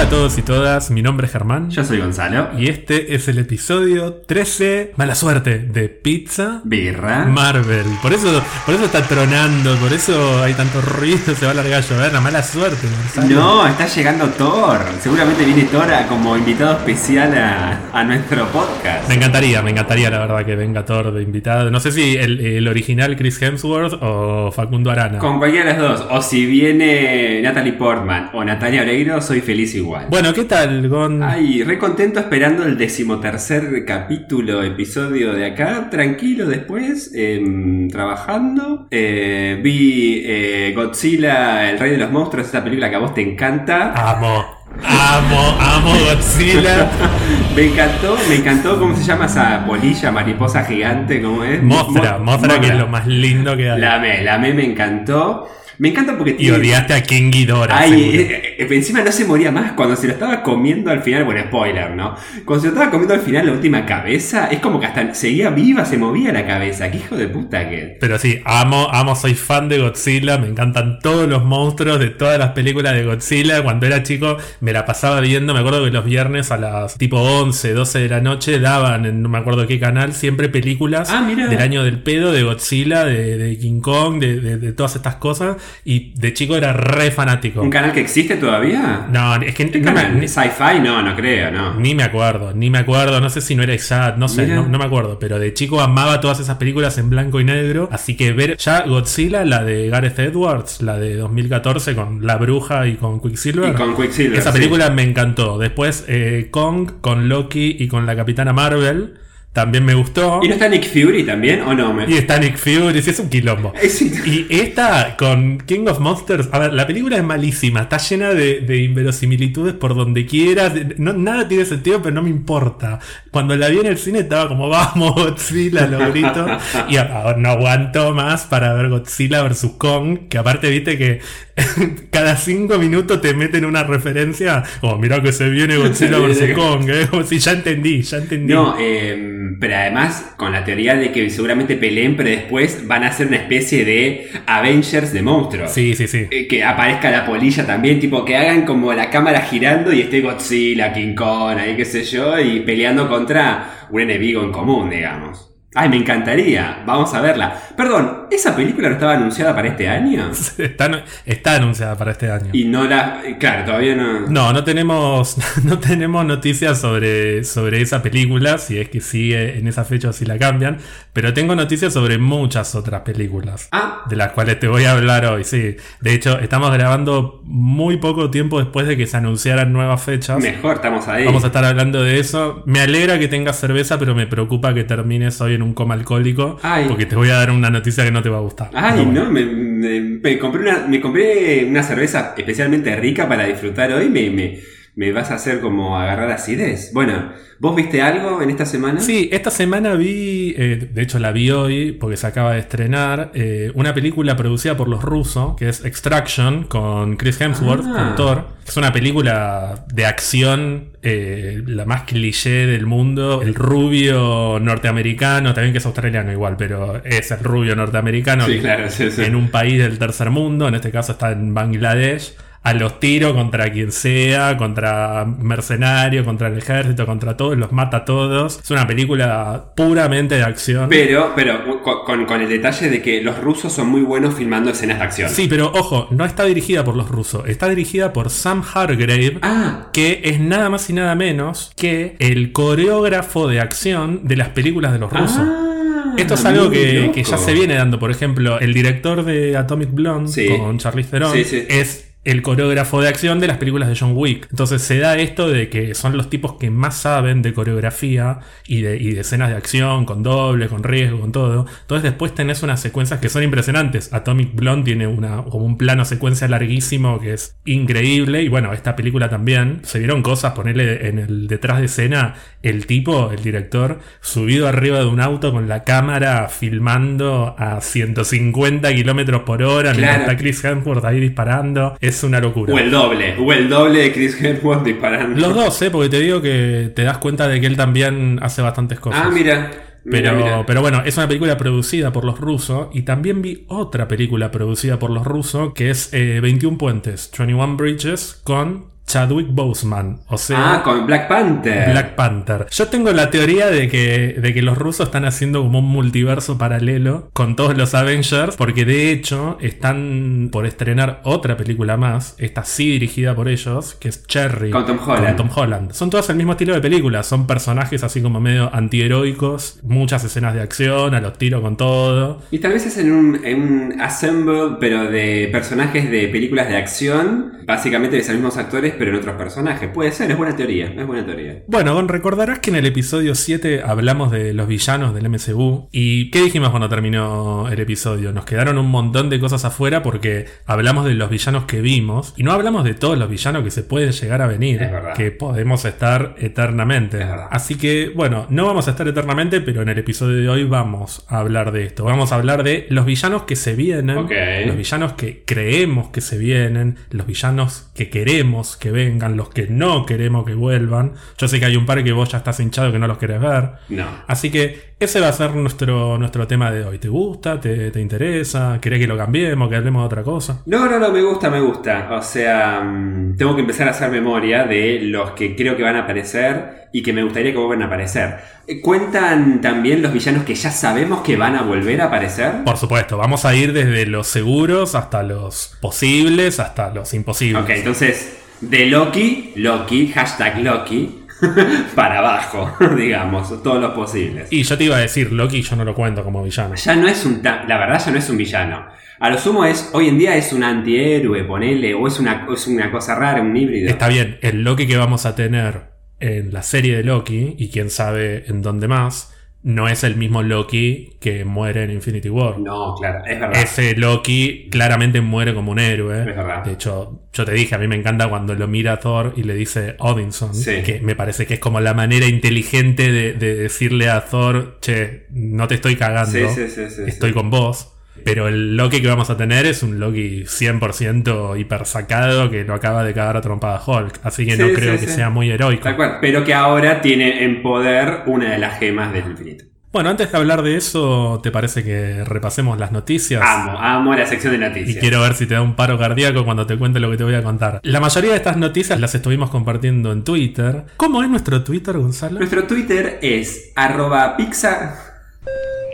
Hola a todos y todas, mi nombre es Germán. Yo soy Gonzalo. Y este es el episodio 13, mala suerte, de Pizza Birra. Marvel. Por eso, por eso está tronando, por eso hay tanto ruido, se va a largar a llover, la mala suerte, Gonzalo. No, está llegando Thor. Seguramente viene Thor como invitado especial a, a nuestro podcast. Me encantaría, me encantaría la verdad que venga Thor de invitado. No sé si el, el original Chris Hemsworth o Facundo Arana. Con cualquiera de las dos. O si viene Natalie Portman o Natalia Oreiro, soy feliz igual. Bueno, ¿qué tal, Gon? Ay, re contento esperando el decimotercer capítulo, episodio de acá. Tranquilo después, em, trabajando. Eh, vi eh, Godzilla, el rey de los monstruos, esta película que a vos te encanta. Amo, amo, amo Godzilla. Me encantó, me encantó cómo se llama esa bolilla, mariposa gigante, ¿cómo es? Mostra, Mo- Mostra que es lo más lindo que hay. La amé, la amé, me encantó. Me encanta porque Y tiene... odiaste a King Ghidorah. Ay, seguro. eh, eh, encima no se moría más cuando se lo estaba comiendo al final, bueno, spoiler, ¿no? Cuando se lo estaba comiendo al final la última cabeza, es como que hasta seguía viva, se movía la cabeza, qué hijo de puta que... Pero sí, amo, amo, soy fan de Godzilla, me encantan todos los monstruos de todas las películas de Godzilla. Cuando era chico me la pasaba viendo, me acuerdo que los viernes a las tipo 11, 12 de la noche daban en no me acuerdo qué canal siempre películas Ah, del año del pedo, de Godzilla, de, de King Kong, de, de- de todas estas cosas. Y de chico era re fanático. ¿Un canal que existe todavía? No, es que ¿Qué no? ¿Sci-Fi? No, no creo, no. Ni me acuerdo, ni me acuerdo, no sé si no era Isaac, no sé, no, no me acuerdo, pero de chico amaba todas esas películas en blanco y negro, así que ver ya Godzilla, la de Gareth Edwards, la de 2014 con La Bruja y con Quicksilver. Y con Quicksilver, Esa sí. película me encantó. Después eh, Kong con Loki y con la Capitana Marvel, también me gustó. ¿Y no está Nick Fury también o no? Me- Y está Nick Fury, sí, es un quilombo. Es- Y esta con King of Monsters, a ver, la película es malísima, está llena de, de inverosimilitudes por donde quieras, no, nada tiene sentido, pero no me importa. Cuando la vi en el cine estaba como, vamos, Godzilla, lo grito, y ahora no aguanto más para ver Godzilla vs. Kong, que aparte viste que cada cinco minutos te meten una referencia, como, mirá que se viene Godzilla vs. Kong, ¿eh? como si ya entendí, ya entendí. No, eh, pero además con la teoría de que seguramente peleen, pero después van a ser una especie de Avengers de monstruos. Sí, sí, sí. Eh, Que aparezca la polilla también, tipo que hagan como la cámara girando y esté Godzilla, King Kong, ahí qué sé yo, y peleando contra un enemigo en común, digamos. Ay, me encantaría, vamos a verla. Perdón, ¿esa película no estaba anunciada para este año? Está, está anunciada para este año. Y no la... Claro, todavía no... No, no tenemos, no tenemos noticias sobre, sobre esa película, si es que sigue en esa fecha o si la cambian, pero tengo noticias sobre muchas otras películas, Ah, de las cuales te voy a hablar hoy, sí. De hecho, estamos grabando muy poco tiempo después de que se anunciaran nuevas fechas. mejor, estamos ahí. Vamos a estar hablando de eso. Me alegra que tengas cerveza, pero me preocupa que termines hoy en un coma alcohólico, Ay. porque te voy a dar una noticia que no te va a gustar. Ay, bueno. no, me, me- me compré una, me compré una cerveza especialmente rica para disfrutar hoy. Me, me, me vas a hacer como agarrar acidez. Bueno, ¿vos viste algo en esta semana? Sí, esta semana vi, eh, de hecho la vi hoy porque se acaba de estrenar, eh, una película producida por los rusos, que es Extraction, con Chris Hemsworth, Ah. con Thor. Es una película de acción, eh, la más cliché del mundo. El rubio norteamericano, también que es australiano igual, pero es el rubio norteamericano Sí, que- claro, sí, sí. en un país del tercer mundo, en este caso está en Bangladesh, a los tiros contra quien sea, contra mercenarios, contra el ejército, contra todos, los mata a todos. Es una película puramente de acción. Pero, pero con, con- el detalle de que los rusos son muy buenos filmando escenas de acción. Sí, pero ojo, no está dirigida por los rusos, está dirigida por Sam Hargrave. Ah, Que es nada más y nada menos que el coreógrafo de acción de las películas de los rusos. ah, Esto es algo que, que ya se viene dando. Por ejemplo, el director de Atomic Blonde Sí. con Charlize Theron Sí, sí. es el coreógrafo de acción de las películas de John Wick. Entonces se da esto de que son los tipos que más saben de coreografía y de, y de escenas de acción, con doble, con riesgo, con todo. Entonces después tenés unas secuencias que son impresionantes. Atomic Blonde tiene una, como un plano secuencia larguísimo que es increíble. Y bueno, esta película también. Se vieron cosas, ponerle en el detrás de escena el tipo, el director, subido arriba de un auto con la cámara filmando a 150 kilómetros por hora. mientras Claro. está Chris Hemsworth ahí disparando. Es una locura. O el doble, o el doble de Chris Hemsworth disparando. Los dos, ¿eh? Porque te digo que te das cuenta de que él también hace bastantes cosas. Ah, mira. mira, Pero, mira. pero bueno, es una película producida por los rusos y también vi otra película producida por los rusos que es eh, 21 Puentes, 21 Bridges, con Chadwick Boseman, o sea, Ah, con Black Panther. Black Panther. Yo tengo la teoría de que, de que los rusos están haciendo como un multiverso paralelo con todos los Avengers, porque de hecho están por estrenar otra película más, esta sí dirigida por ellos, que es Cherry. Con Tom Holland. Con Tom Holland. Son todas el mismo estilo de película, son personajes así como medio antiheroicos, muchas escenas de acción, a los tiros con todo. Y tal vez es en un, en un assemble, pero de personajes de películas de acción, básicamente de esos mismos actores, pero en otros personajes. Puede ser, es buena teoría, es buena teoría. Bueno, Gon, recordarás que en el episodio 7 hablamos de los villanos del MCU. ¿Y qué dijimos cuando terminó el episodio? Nos quedaron un montón de cosas afuera porque hablamos de los villanos que vimos y no hablamos de todos los villanos que se pueden llegar a venir, Es verdad. que podemos estar eternamente. Es verdad. Así que, bueno, no vamos a estar eternamente, pero en el episodio de hoy vamos a hablar de esto. Vamos a hablar de los villanos que se vienen, Ok. los villanos que creemos que se vienen, los villanos que queremos que vengan, los que no queremos que vuelvan. Yo sé que hay un par que vos ya estás hinchado que no los querés ver. No. Así que ese va a ser nuestro, nuestro tema de hoy. ¿Te gusta? ¿Te, te interesa? ¿Querés que lo cambiemos? ¿Que hablemos de otra cosa? No, no, no, me gusta, me gusta. O sea, mm, tengo que empezar a hacer memoria de los que creo que van a aparecer y que me gustaría que vuelvan a aparecer. Eh, ¿Cuentan también los villanos que ya sabemos que van a volver a aparecer? Por supuesto, vamos a ir desde los seguros hasta los posibles, hasta los imposibles. Ok, entonces, de Loki, Loki, hashtag Loki, para abajo, digamos, todos los posibles. Y yo te iba a decir, Loki yo no lo cuento como villano. Ya no es un, la verdad ya no es un villano. A lo sumo es, hoy en día es un antihéroe, ponele, o es una, o es una cosa rara, un híbrido. Está bien, el Loki que vamos a tener en la serie de Loki, y quién sabe en dónde más, no es el mismo Loki que muere en Infinity War. No, claro, es verdad. Ese Loki claramente muere como un héroe. Es verdad. De hecho, yo te dije, a mí me encanta cuando lo mira Thor y le dice Odinson, Sí. que me parece que es como la manera inteligente de, de decirle a Thor, che, no te estoy cagando, Sí, sí, estoy con vos. Pero el Loki que vamos a tener es un Loki 100% hiper sacado que lo acaba de cagar a trompada Hulk. Así que Sí, no sí, creo que sí. sea muy heroico. Tal cual, pero que ahora tiene en poder una de las gemas del infinito. Bueno, antes de hablar de eso, ¿te parece que repasemos las noticias? Amo, amo la sección de Y noticias. quiero ver si te da un paro cardíaco cuando te cuente lo que te voy a contar. La mayoría de estas noticias las estuvimos compartiendo en Twitter. ¿Cómo es nuestro Twitter, Gonzalo? Nuestro Twitter es arroba pizza.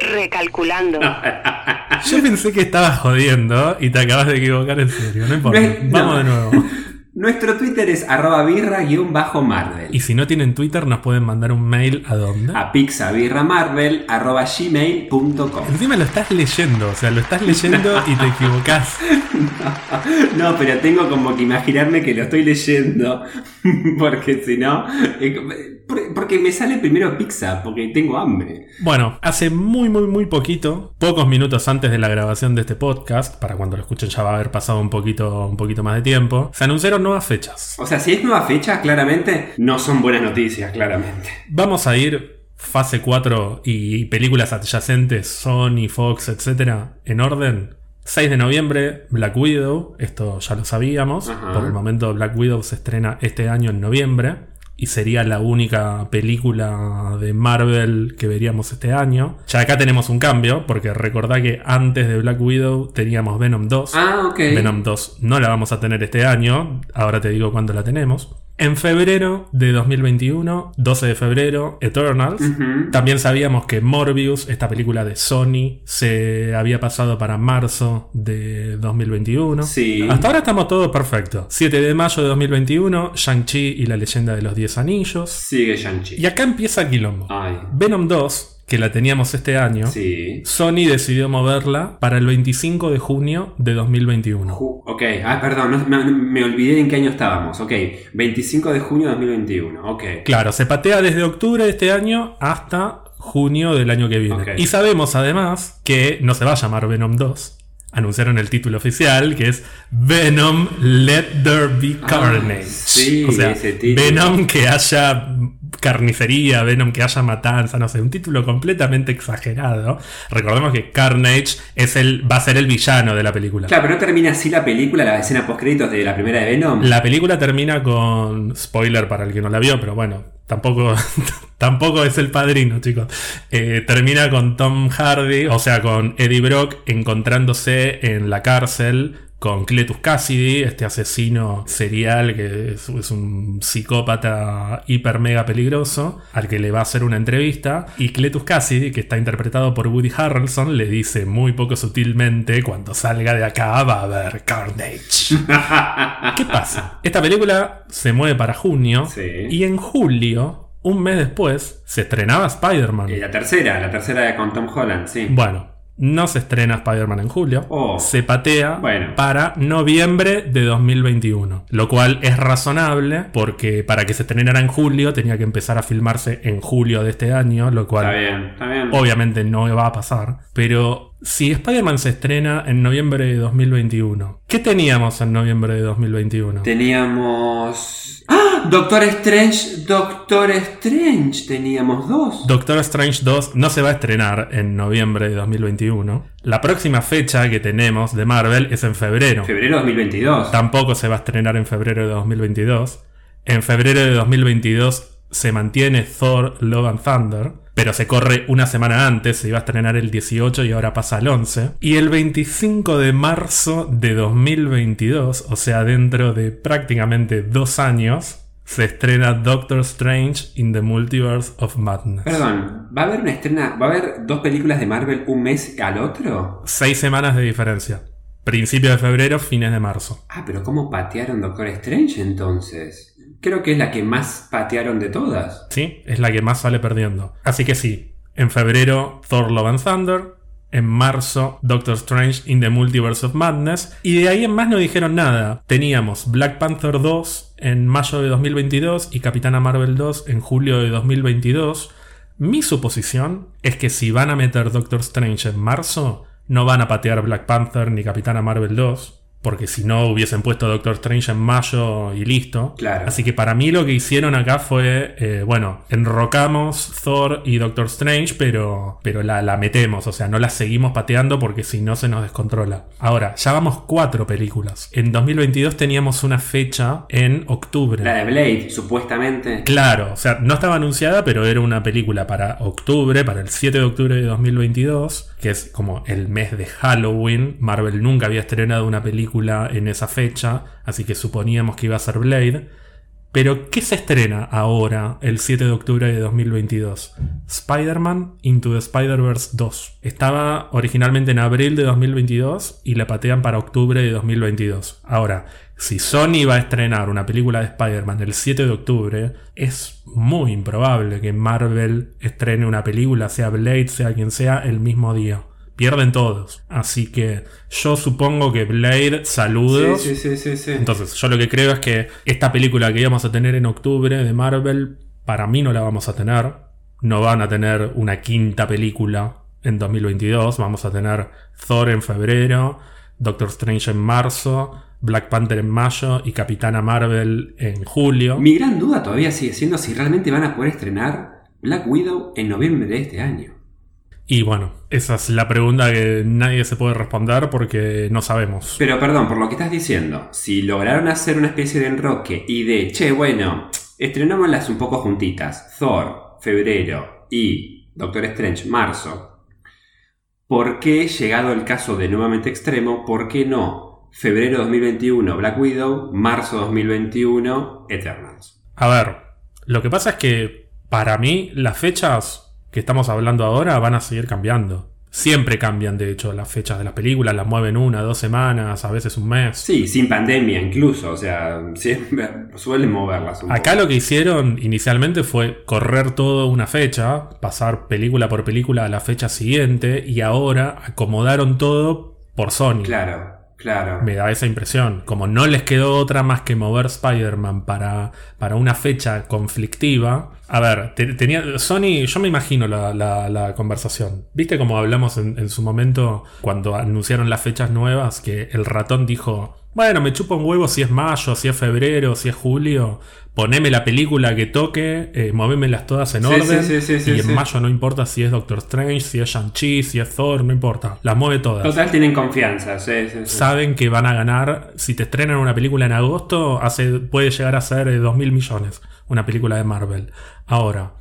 Recalculando. Yo pensé que estabas jodiendo y te acabas de equivocar en serio. No importa. No Vamos no. de nuevo. Nuestro Twitter es arroba birra guion bajo Marvel. Y si no tienen Twitter, nos pueden mandar un mail a dónde. A pizzabirramarvel arroba gmail.com. Encima lo estás leyendo, o sea, lo estás leyendo y te equivocás. No, pero tengo como que imaginarme que lo estoy leyendo. Porque si no. eh, por- Porque me sale primero pizza, porque tengo hambre. Bueno, hace muy, muy, muy poquito, pocos minutos antes de la grabación de este podcast, para cuando lo escuchen ya va a haber pasado un poquito, un poquito más de tiempo, se anunciaron nuevas fechas. O sea, si es nueva fecha, claramente no son buenas noticias, claramente. Vamos a ir fase 4 y películas adyacentes, Sony, Fox, etcétera, en orden. 6 de noviembre, Black Widow, esto ya lo sabíamos. Ajá. Por el momento, Black Widow se estrena este año en noviembre y sería la única película de Marvel que veríamos este año. Ya acá tenemos un cambio, porque recordá que antes de Black Widow teníamos Venom 2. Ah, ok. Venom 2 no la vamos a tener este año, ahora te digo cuándo la tenemos. En febrero de 2021, 12 de febrero, Eternals. También sabíamos que Morbius, esta película de Sony, se había pasado para marzo de 2021. Sí. Hasta ahora estamos todo perfecto. 7 de mayo de 2021, Shang-Chi y la leyenda de los 10 anillos. Sigue Shang-Chi. Y acá empieza Quilombo. Ay. Venom 2, que la teníamos este año, Sí. Sony decidió moverla para el 25 de junio de 2021. Ju- Ok, ah, perdón, no- me, me olvidé en qué año estábamos. Ok, 25 de junio de 2021. Ok. Claro, se patea desde octubre de este año hasta junio del año que viene. Y sabemos además que no se va a llamar Venom 2. Anunciaron el título oficial que es Venom Let There Be Carnage. Ah, sí, o sea, ese. Venom que haya carnicería, Venom que haya matanza, no sé, un título completamente exagerado. Recordemos que Carnage es el, va a ser el villano de la película. Claro, pero no termina así la película, la escena post-créditos de la primera de Venom. La película termina con spoiler para el que no la vio, pero bueno, tampoco, tampoco es el padrino, chicos. Eh, termina con Tom Hardy, o sea, con Eddie Brock encontrándose en la cárcel con Cletus Cassidy, este asesino serial que es, es un psicópata hiper mega peligroso, al que le va a hacer una entrevista. Y Cletus Cassidy, que está interpretado por Woody Harrelson, le dice muy poco sutilmente: Cuando salga de acá va a haber Carnage. ¿Qué pasa? Esta película se mueve para junio Sí. y en julio, un mes después, se estrenaba Spider-Man. Y la tercera, la tercera con Tom Holland, sí. Bueno, no se estrena Spider-Man en julio. Oh. Se patea Bueno. para noviembre de 2021. Lo cual es razonable porque para que se estrenara en julio tenía que empezar a filmarse en julio de este año. Lo cual Está bien, está bien. obviamente no va a pasar. Pero si Spider-Man se estrena en noviembre de 2021, ¿qué teníamos en noviembre de 2021? Teníamos. ¡Ah! Doctor Strange, Doctor Strange. Teníamos dos. Doctor Strange 2 no se va a estrenar en noviembre de 2021. La próxima fecha que tenemos de Marvel es en febrero. Febrero 2022. Tampoco se va a estrenar en febrero de 2022. En febrero de 2022 se mantiene Thor Love and Thunder, pero se corre una semana antes, se iba a estrenar el 18 y ahora pasa al 11. Y el 25 de marzo de 2022, o sea, dentro de prácticamente dos años, se estrena Doctor Strange in the Multiverse of Madness. Perdón, ¿va a haber una estrena? ¿Va a haber dos películas de Marvel un mes al otro? Seis semanas de diferencia. Principio de febrero, fines de marzo. Ah, pero ¿cómo patearon Doctor Strange entonces? Creo que es la que más patearon de todas. ¿sí? Es la que más sale perdiendo. Así que sí, en febrero Thor Love and Thunder, en marzo Doctor Strange in the Multiverse of Madness, y de ahí en más no dijeron nada. Teníamos Black Panther 2 en mayo de 2022 y Capitana Marvel 2 en julio de 2022. Mi suposición es que si van a meter Doctor Strange en marzo, no van a patear Black Panther ni Capitana Marvel 2. Porque si no hubiesen puesto Doctor Strange en mayo y listo. Claro. Así que para mí lo que hicieron acá fue, eh, bueno, enrocamos Thor y Doctor Strange, pero, pero la, la metemos, o sea, no la seguimos pateando porque si no se nos descontrola. Ahora, ya vamos cuatro películas. En 2022 teníamos una fecha en octubre. La de Blade, supuestamente. Claro, o sea, no estaba anunciada, pero era una película para octubre, para el 7 de octubre de 2022, que es como el mes de Halloween. Marvel nunca había estrenado una película en esa fecha, así que suponíamos que iba a ser Blade. Pero, ¿qué se estrena ahora, el 7 de octubre de 2022? Spider-Man Into the Spider-Verse 2. Estaba originalmente en abril de 2022 y la patean para octubre de 2022. Ahora, si Sony va a estrenar una película de Spider-Man el 7 de octubre, es muy improbable que Marvel estrene una película, sea Blade, sea quien sea, el mismo día. Pierden todos. Así que yo supongo que Blade, saludos. Sí, sí, sí, sí, sí. Entonces, yo lo que creo es que esta película que íbamos a tener en octubre de Marvel, para mí no la vamos a tener. No van a tener una quinta película en 2022. Vamos a tener Thor en febrero, Doctor Strange en marzo, Black Panther en mayo y Capitana Marvel en julio. Mi gran duda todavía sigue siendo si realmente van a poder estrenar Black Widow en noviembre de este año. Y bueno, esa es la pregunta que nadie se puede responder porque no sabemos. Pero perdón, por lo que estás diciendo, si lograron hacer una especie de enroque y de, che, bueno, estrenámoslas un poco juntitas, Thor, febrero y Doctor Strange, marzo, ¿por qué, llegado el caso de nuevamente extremo, por qué no febrero 2021 Black Widow, marzo 2021 Eternals? A ver, lo que pasa es que para mí las fechas que estamos hablando ahora van a seguir cambiando. Siempre cambian, de hecho, las fechas de las películas, las mueven una, dos semanas, a veces un mes. Sí, sin pandemia incluso, o sea, siempre suelen moverlas un Acá poco. lo que hicieron inicialmente fue correr toda una fecha, pasar película por película a la fecha siguiente y ahora acomodaron todo por Sony. Claro, claro. Me da esa impresión. Como no les quedó otra más que mover Spider-Man para, para una fecha conflictiva. A ver, te- tenía. Sony, yo me imagino la, la- la conversación. ¿Viste como hablamos en, en su momento cuando anunciaron las fechas nuevas? Que el ratón dijo. Bueno, me chupa un huevo si es mayo, si es febrero, si es julio. Poneme la película que toque, eh, movémelas todas en Sí, orden. sí, sí, sí, y en mayo no importa si es Doctor Strange, si es Shang-Chi, si es Thor, no importa. Las mueve todas Total tienen confianza, sí, sí, sí. saben que van a ganar. Si te estrenan una película en agosto, hace, puede llegar a ser eh, 2 mil millones. Una película de Marvel. Ahora,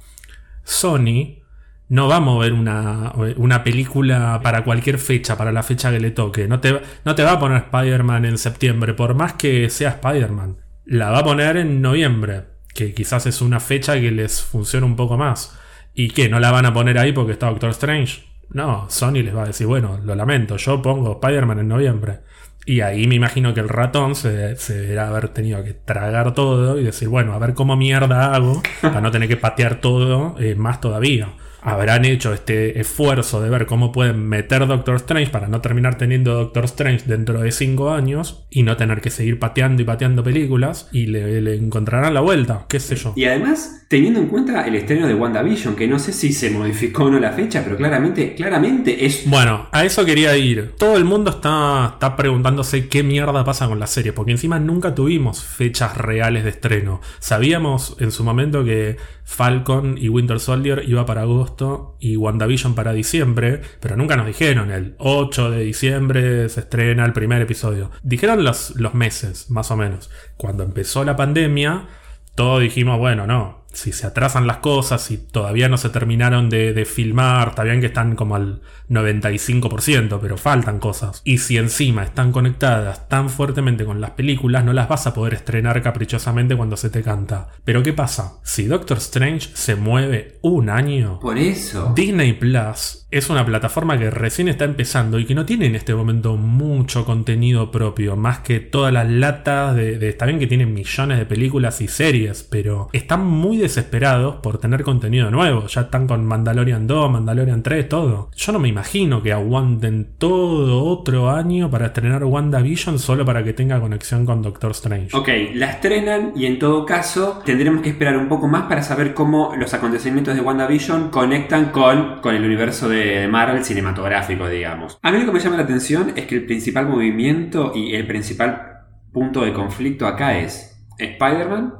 Sony no va a mover una, una película para cualquier fecha, para la fecha que le toque. No te, no te va a poner Spider-Man en septiembre, por más que sea Spider-Man. La va a poner en noviembre, que quizás es una fecha que les funciona un poco más. ¿Y que ¿No la van a poner ahí porque está Doctor Strange? No, Sony les va a decir, bueno, lo lamento, yo pongo Spider-Man en noviembre. Y ahí me imagino que el ratón se, se haber tenido que tragar todo y decir, bueno, a ver cómo mierda hago para no tener que patear todo eh, más todavía habrán hecho este esfuerzo de ver cómo pueden meter Doctor Strange para no terminar teniendo Doctor Strange dentro de 5 años y no tener que seguir pateando y pateando películas y le, encontrarán la vuelta, qué sé yo. Y además, teniendo en cuenta el estreno de WandaVision, que no sé si se modificó o no la fecha, pero claramente, claramente es... Bueno, a eso quería ir. Todo el mundo está, está preguntándose qué mierda pasa con la serie, porque encima nunca tuvimos fechas reales de estreno. Sabíamos en su momento que Falcon y Winter Soldier iba para agosto y WandaVision para diciembre, pero nunca nos dijeron el 8 de diciembre se estrena el primer episodio. Dijeron los, los meses, más o menos. Cuando empezó la pandemia, todos dijimos, bueno, no, si se atrasan las cosas, y todavía no se terminaron de, filmar, está bien que están como al 95%, pero faltan cosas. Y si encima están conectadas tan fuertemente con las películas, no las vas a poder estrenar caprichosamente cuando se te canta. Pero ¿qué pasa? Si Doctor Strange se mueve un año... Por eso. Disney Plus es una plataforma que recién está empezando y que no tiene en este momento mucho contenido propio, más que todas las latas de, está bien que tienen millones de películas y series, pero están muy desesperados por tener contenido nuevo. Ya están con Mandalorian 2, Mandalorian 3, todo. Yo no me imagino que aguanten todo otro año para estrenar WandaVision solo para que tenga conexión con Doctor Strange. Ok, la estrenan y en todo caso tendremos que esperar un poco más para saber cómo los acontecimientos de WandaVision conectan con, con el universo de Marvel cinematográfico, digamos. A mí lo que me llama la atención es que el principal movimiento y el principal punto de conflicto acá es Spider-Man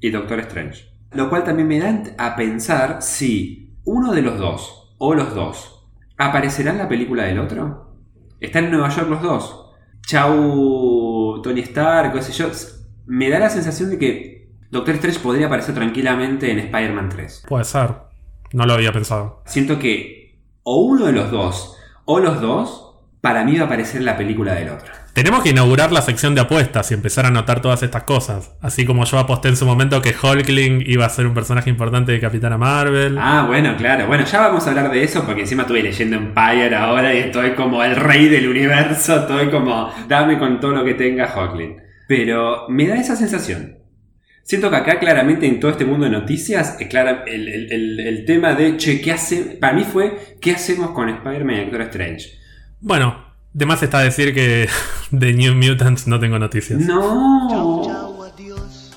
y Doctor Strange. Lo cual también me da a pensar si uno de los dos, o los dos, aparecerá en la película del otro. Están en Nueva York los dos. Chau Tony Stark, qué sé yo. Me da la sensación de que Doctor Strange podría aparecer tranquilamente en Spider-Man 3. Puede ser. No lo había pensado. Siento que o uno de los dos, o los dos, para mí va a aparecer la película del otro. Tenemos que inaugurar la sección de apuestas y empezar a anotar todas estas cosas. Así como yo aposté en su momento que Hulkling iba a ser un personaje importante de Capitana Marvel. Ah, bueno, claro. Bueno, ya vamos a hablar de eso porque encima estuve leyendo Empire ahora y estoy como el rey del universo. Estoy como, dame con todo lo que tenga Hulkling. Pero me da esa sensación. Siento que acá claramente en todo este mundo de noticias, es clara, el, tema de, che, ¿qué hace? Para mí fue, ¿qué hacemos con Spider-Man y Doctor Strange? Bueno, de más está decir que de New Mutants no tengo noticias. No.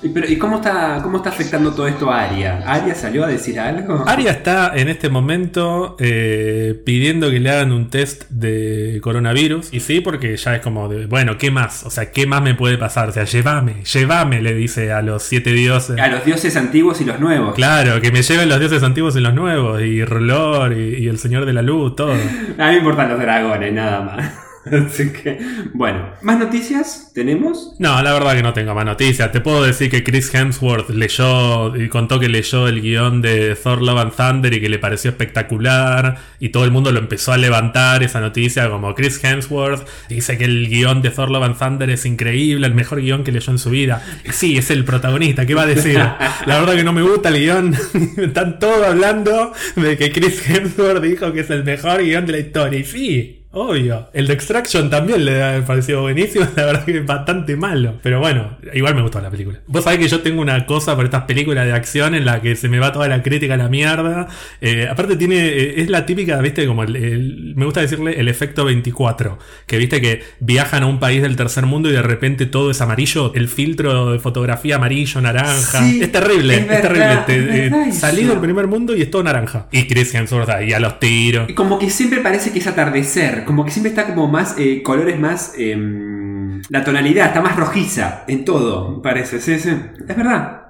¿Y cómo está, cómo está afectando todo esto a Aria? ¿Aria salió a decir algo? Aria está en este momento eh, pidiendo que le hagan un test de coronavirus. Y sí, porque ya es como de, bueno, ¿qué más? O sea, ¿qué más me puede pasar? O sea, llévame, llévame, le dice a los siete dioses. A los dioses antiguos y los nuevos. Claro, que me lleven los dioses antiguos y los nuevos. Y Rolor y, y el Señor de la Luz, todo. a mí me importan los dragones, nada más. Así que, bueno, ¿más noticias tenemos? No, la verdad que no tengo más noticias. Te puedo decir que Chris Hemsworth leyó y contó que leyó el guion de Thor Love and Thunder y que le pareció espectacular. Y todo el mundo lo empezó a levantar esa noticia como Chris Hemsworth dice que el guion de Thor Love and Thunder es increíble, el mejor guion que leyó en su vida. Sí, es el protagonista, ¿qué va a decir? La verdad que no me gusta el guion. Están todos hablando de que Chris Hemsworth dijo que es el mejor guion de la historia. Y sí, Obvio. El de Extraction también le ha parecido buenísimo. La verdad que es bastante malo. Pero bueno, igual me gustó la película. Vos sabés que yo tengo una cosa por estas películas de acción en la que se me va toda la crítica a la mierda. Eh, aparte tiene, eh, es la típica, viste, como el, me gusta decirle el efecto 24. Que viste que viajan a un país del tercer mundo y de repente todo es amarillo. El filtro de fotografía amarillo, naranja. es terrible, es, terrible. Eh, salí del primer mundo y es todo naranja. Y Chris Hemsworth ahí a los tiros. Y como que siempre parece que es atardecer como que siempre está como más, eh, colores más... Em, la tonalidad está más rojiza en todo, parece. Sí, sí. Es verdad.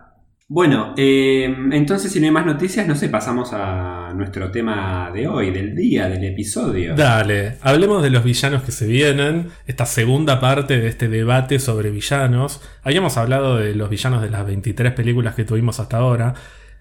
Bueno, em, entonces si no hay más noticias, no sé, pasamos a nuestro tema de hoy, del día, del episodio. Dale, hablemos de los villanos que se vienen, esta segunda parte de este debate sobre villanos. Habíamos hablado de los villanos de las 23 películas que tuvimos hasta ahora.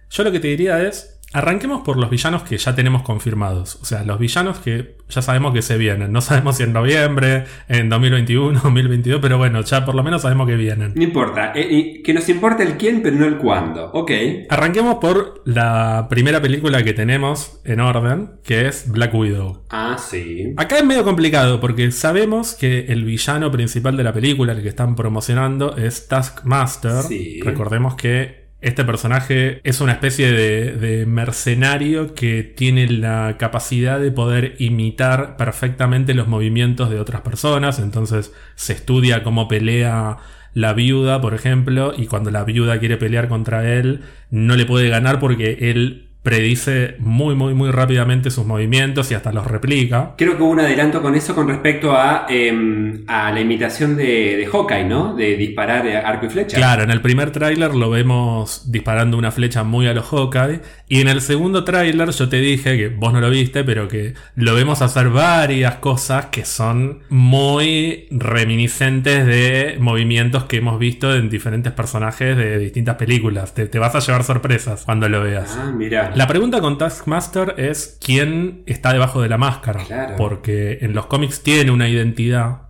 Yo lo que te diría es, Arranquemos por los villanos que ya tenemos confirmados. O sea, los villanos que ya sabemos que se vienen. No sabemos si en noviembre, en 2021, 2022, pero bueno, ya por lo menos sabemos que vienen. No importa, eh, y que nos importa el quién, pero no el cuándo. Ok. Arranquemos por la primera película que tenemos en orden, que es Black Widow. Ah, sí. Acá es medio complicado porque sabemos que el villano principal de la película, el que están promocionando, es Taskmaster. Sí. Recordemos que este personaje es una especie de, mercenario que tiene la capacidad de poder imitar perfectamente los movimientos de otras personas. Entonces se estudia cómo pelea la viuda, por ejemplo, y cuando la viuda quiere pelear contra él, no le puede ganar porque él predice muy, muy, muy rápidamente sus movimientos y hasta los replica. Creo que hubo un adelanto con eso con respecto a, em, a la imitación de, de Hawkeye, ¿no? De disparar arco y flecha. Claro, en el primer tráiler lo vemos disparando una flecha muy a los Hawkeye. Y en el segundo tráiler yo te dije, que vos no lo viste, pero que lo vemos hacer varias cosas que son muy reminiscentes de movimientos que hemos visto en diferentes personajes de distintas películas. Te, te vas a llevar sorpresas cuando lo veas. Ah, mira. La pregunta con Taskmaster es quién está debajo de la máscara. Claro. Porque en los cómics tiene una identidad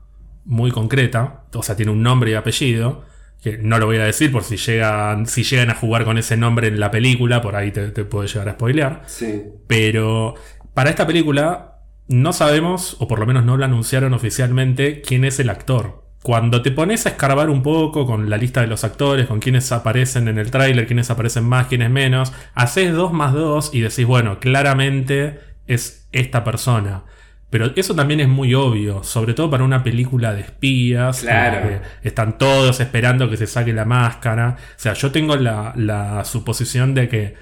muy concreta, o sea, tiene un nombre y apellido, que no lo voy a decir por si llegan, si llegan a jugar con ese nombre en la película, por ahí te, te puede llegar a spoilear. Sí. Pero para esta película no sabemos, o por lo menos no lo anunciaron oficialmente, quién es el actor. Cuando te pones a escarbar un poco con la lista de los actores, con quienes aparecen en el tráiler, quiénes aparecen más, quiénes menos, haces 2 más 2 y decís, bueno, claramente es esta persona. Pero eso también es muy obvio, sobre todo para una película de espías. Claro. están todos esperando que se saque la máscara. O sea, yo tengo la, la suposición de que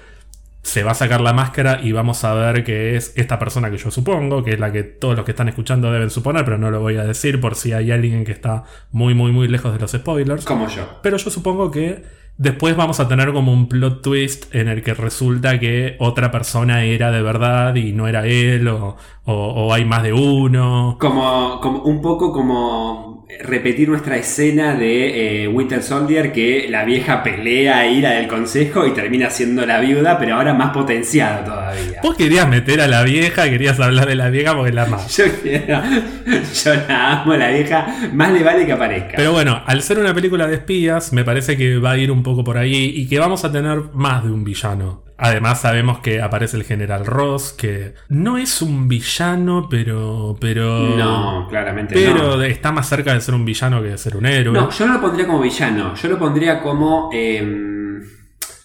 se va a sacar la máscara y vamos a ver que es esta persona que yo supongo, que es la que todos los que están escuchando deben suponer, pero no lo voy a decir por si hay alguien que está muy, muy, muy lejos de los spoilers. Como yo. Pero yo supongo que después vamos a tener como un plot twist en el que resulta que otra persona era de verdad y no era él, o, o- o hay más de uno. Como, como un poco como repetir nuestra escena de eh, Winter Soldier que la vieja pelea ahí la del consejo y termina siendo la viuda, pero ahora más potenciada todavía. Vos querías meter a la vieja, querías hablar de la vieja porque la más. Yo quiero, yo la amo, la vieja, más le vale que aparezca. Pero bueno, al ser una película de espías, me parece que va a ir un poco por ahí y que vamos a tener más de un villano. Además sabemos que aparece el general Ross, que no es un villano, pero... pero no, claramente Pero no. está más cerca de ser un villano que de ser un héroe. No, yo no lo pondría como villano, yo lo pondría como em,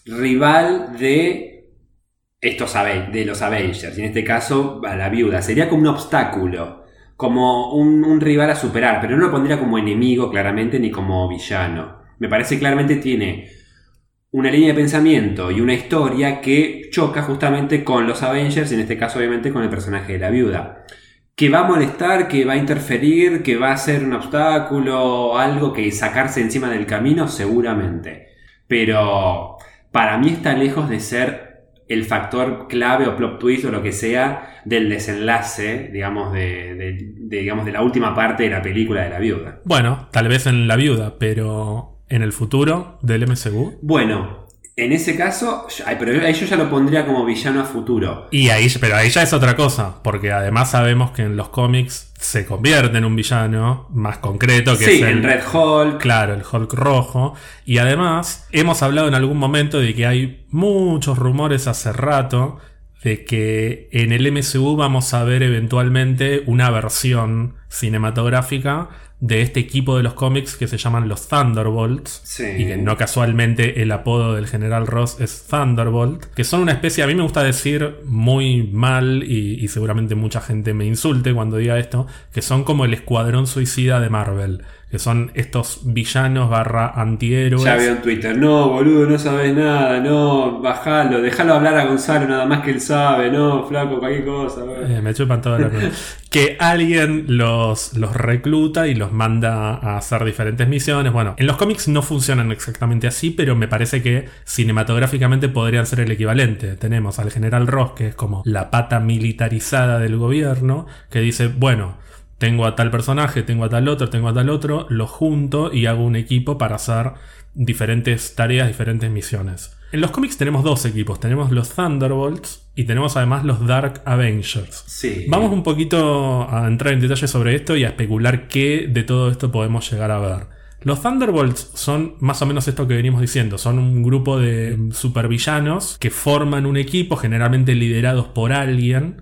rival de estos de los Avengers, y en este caso a la viuda. Sería como un obstáculo, como un, un rival a superar, pero no lo pondría como enemigo claramente ni como villano. Me parece que claramente tiene una línea de pensamiento y una historia que choca justamente con los Avengers, en este caso obviamente con el personaje de la viuda. Que va a molestar, que va a interferir, que va a ser un obstáculo, algo que sacarse encima del camino, seguramente. Pero para mí está lejos de ser el factor clave o plot twist o lo que sea del desenlace, digamos, de- de, digamos, de la última parte de la película de la viuda. Bueno, tal vez en la viuda, pero en el futuro del MCU. Bueno, en ese caso, pero ahí yo ya lo pondría como villano a futuro. Y ahí, pero ahí ya es otra cosa, porque además sabemos que en los cómics se convierte en un villano más concreto que Sí, es el, en Red Hulk. Claro, el Hulk rojo. Y además, hemos hablado en algún momento de que hay muchos rumores hace rato de que en el MCU vamos a ver eventualmente una versión cinematográfica de este equipo de los cómics que se llaman los Thunderbolts. Sí. Y que no casualmente el apodo del general Ross es Thunderbolt. Que son una especie, a mí me gusta decir muy mal y, y seguramente mucha gente me insulte cuando diga esto, que son como el escuadrón suicida de Marvel. Que son estos villanos barra antihéroes. Ya veo en Twitter, no, boludo, no sabes nada, no, bajalo, déjalo hablar a Gonzalo nada más que él sabe, no, flaco, cualquier cosa. güey". Eh, me chupan toda la. Que alguien los, los recluta y los manda a hacer diferentes misiones. Bueno, en los cómics no funcionan exactamente así, pero me parece que cinematográficamente podrían ser el equivalente. Tenemos al general Ross, que es como la pata militarizada del gobierno, que dice, bueno, tengo a tal personaje, tengo a tal otro, tengo a tal otro, los junto y hago un equipo para hacer diferentes tareas, diferentes misiones. En los cómics tenemos dos equipos. Tenemos los Thunderbolts y tenemos además los Dark Avengers. Sí. Vamos un poquito a entrar en detalle sobre esto y a especular qué de todo esto podemos llegar a ver. Los Thunderbolts son más o menos esto que venimos diciendo, son un grupo de supervillanos que forman un equipo generalmente liderados por alguien.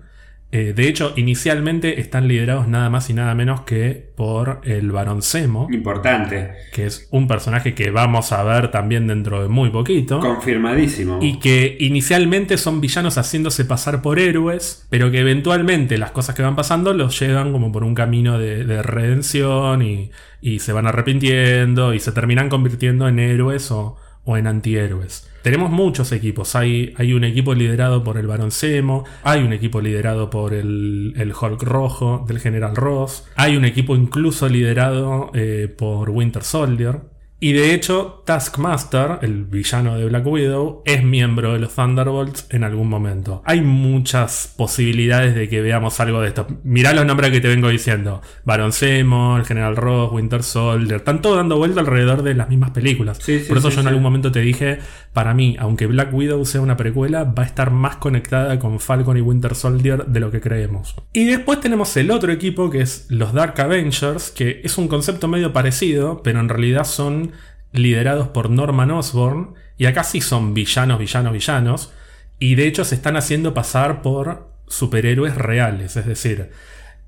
Eh, de hecho, inicialmente están liderados nada más y nada menos que por el Barón Zemo, Importante. que es un personaje que vamos a ver también dentro de muy poquito. Confirmadísimo. Y que inicialmente son villanos haciéndose pasar por héroes, pero que eventualmente las cosas que van pasando los llevan como por un camino de, de redención y, y se van arrepintiendo y se terminan convirtiendo en héroes o, o en antihéroes. Tenemos muchos equipos. Hay, hay un equipo liderado por el Barón Zemo, hay un equipo liderado por el, el Hulk Rojo del General Ross, hay un equipo incluso liderado eh, por Winter Soldier. Y de hecho, Taskmaster, el villano de Black Widow, es miembro de los Thunderbolts en algún momento. Hay muchas posibilidades de que veamos algo de esto. Mirá los nombres que te vengo diciendo. Baron Zemo, el General Ross, Winter Soldier. Están todos dando vuelta alrededor de las mismas películas. Sí, sí, Por eso sí, yo en algún momento te dije, para mí, aunque Black Widow sea una precuela, va a estar más conectada con Falcon y Winter Soldier de lo que creemos. Y después tenemos el otro equipo que es los Dark Avengers, que es un concepto medio parecido, pero en realidad son liderados por Norman Osborn. Y acá sí son villanos, villanos, villanos. Y de hecho se están haciendo pasar por superhéroes reales. Es decir,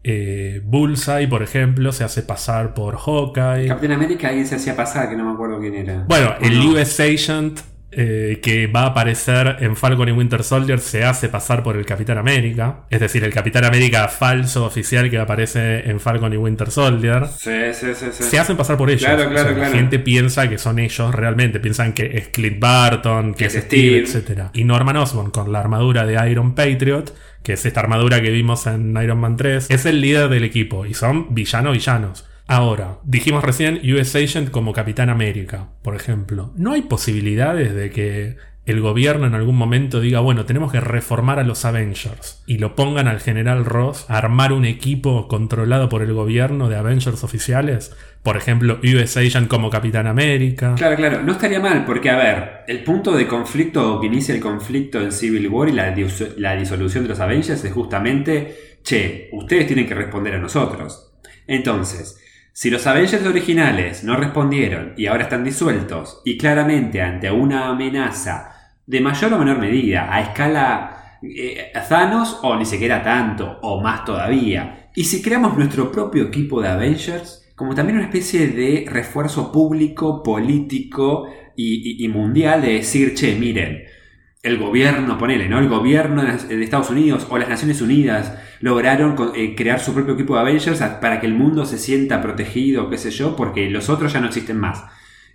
eh, Bullseye, por ejemplo, se hace pasar por Hawkeye. Capitán América alguien se hacía pasar, que no me acuerdo quién era. Bueno, ¿O el no? US Agent eh, que va a aparecer en Falcon y Winter Soldier se hace pasar por el Capitán América. Es decir, el Capitán América falso oficial que aparece en Falcon y Winter Soldier. Sí, sí, sí, sí. Se hacen pasar por ellos. Claro, claro, La claro. gente piensa que son ellos realmente. Piensan que es Clint Barton, que Que es es Steve, Steve. etc. Y Norman Osborn con la armadura de Iron Patriot, que es esta armadura que vimos en Iron Man 3, es el líder del equipo. Y son villano villanos. Ahora, dijimos recién US Agent como Capitán América, por ejemplo. ¿No hay posibilidades de que el gobierno en algún momento diga, bueno, tenemos que reformar a los Avengers y lo pongan al general Ross a armar un equipo controlado por el gobierno de Avengers oficiales? Por ejemplo, US Agent como Capitán América. Claro, claro, no estaría mal, porque a ver, el punto de conflicto que inicia el conflicto en Civil War y la, la disolución de los Avengers es justamente, che, ustedes tienen que responder a nosotros. Entonces, si los Avengers originales no respondieron y ahora están disueltos, y claramente ante una amenaza de mayor o menor medida, a escala eh, Thanos o ni siquiera tanto, o más todavía, y si creamos nuestro propio equipo de Avengers, como también una especie de refuerzo público, político y, y- y mundial de decir, che, miren, el gobierno, ponele, ¿no? El gobierno de Estados Unidos o las Naciones Unidas lograron eh, crear su propio equipo de Avengers para que el mundo se sienta protegido, qué sé yo, porque los otros ya no existen más.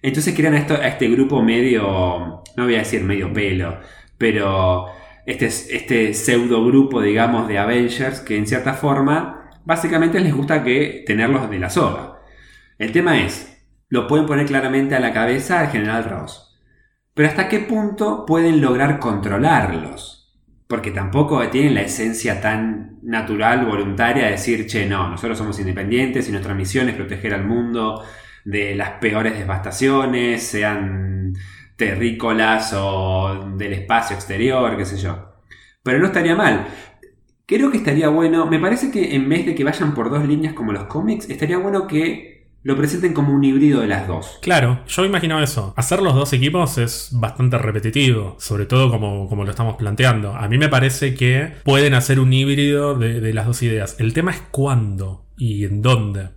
Entonces crean a, esto, a este grupo medio, no voy a decir medio pelo, pero este, este pseudo grupo, digamos, de Avengers que en cierta forma, básicamente les gusta que tenerlos de la soga. El tema es, lo pueden poner claramente a la cabeza al general Ross. Pero hasta qué punto pueden lograr controlarlos. Porque tampoco tienen la esencia tan natural, voluntaria de decir, che, no, nosotros somos independientes y nuestra misión es proteger al mundo de las peores devastaciones, sean terrícolas o del espacio exterior, qué sé yo. Pero no estaría mal. Creo que estaría bueno, me parece que en vez de que vayan por dos líneas como los cómics, estaría bueno que lo presenten como un híbrido de las dos. Claro, yo imaginaba eso. Hacer los dos equipos es bastante repetitivo, sobre todo como, como lo estamos planteando. A mí me parece que pueden hacer un híbrido de, de las dos ideas. El tema es cuándo y en dónde.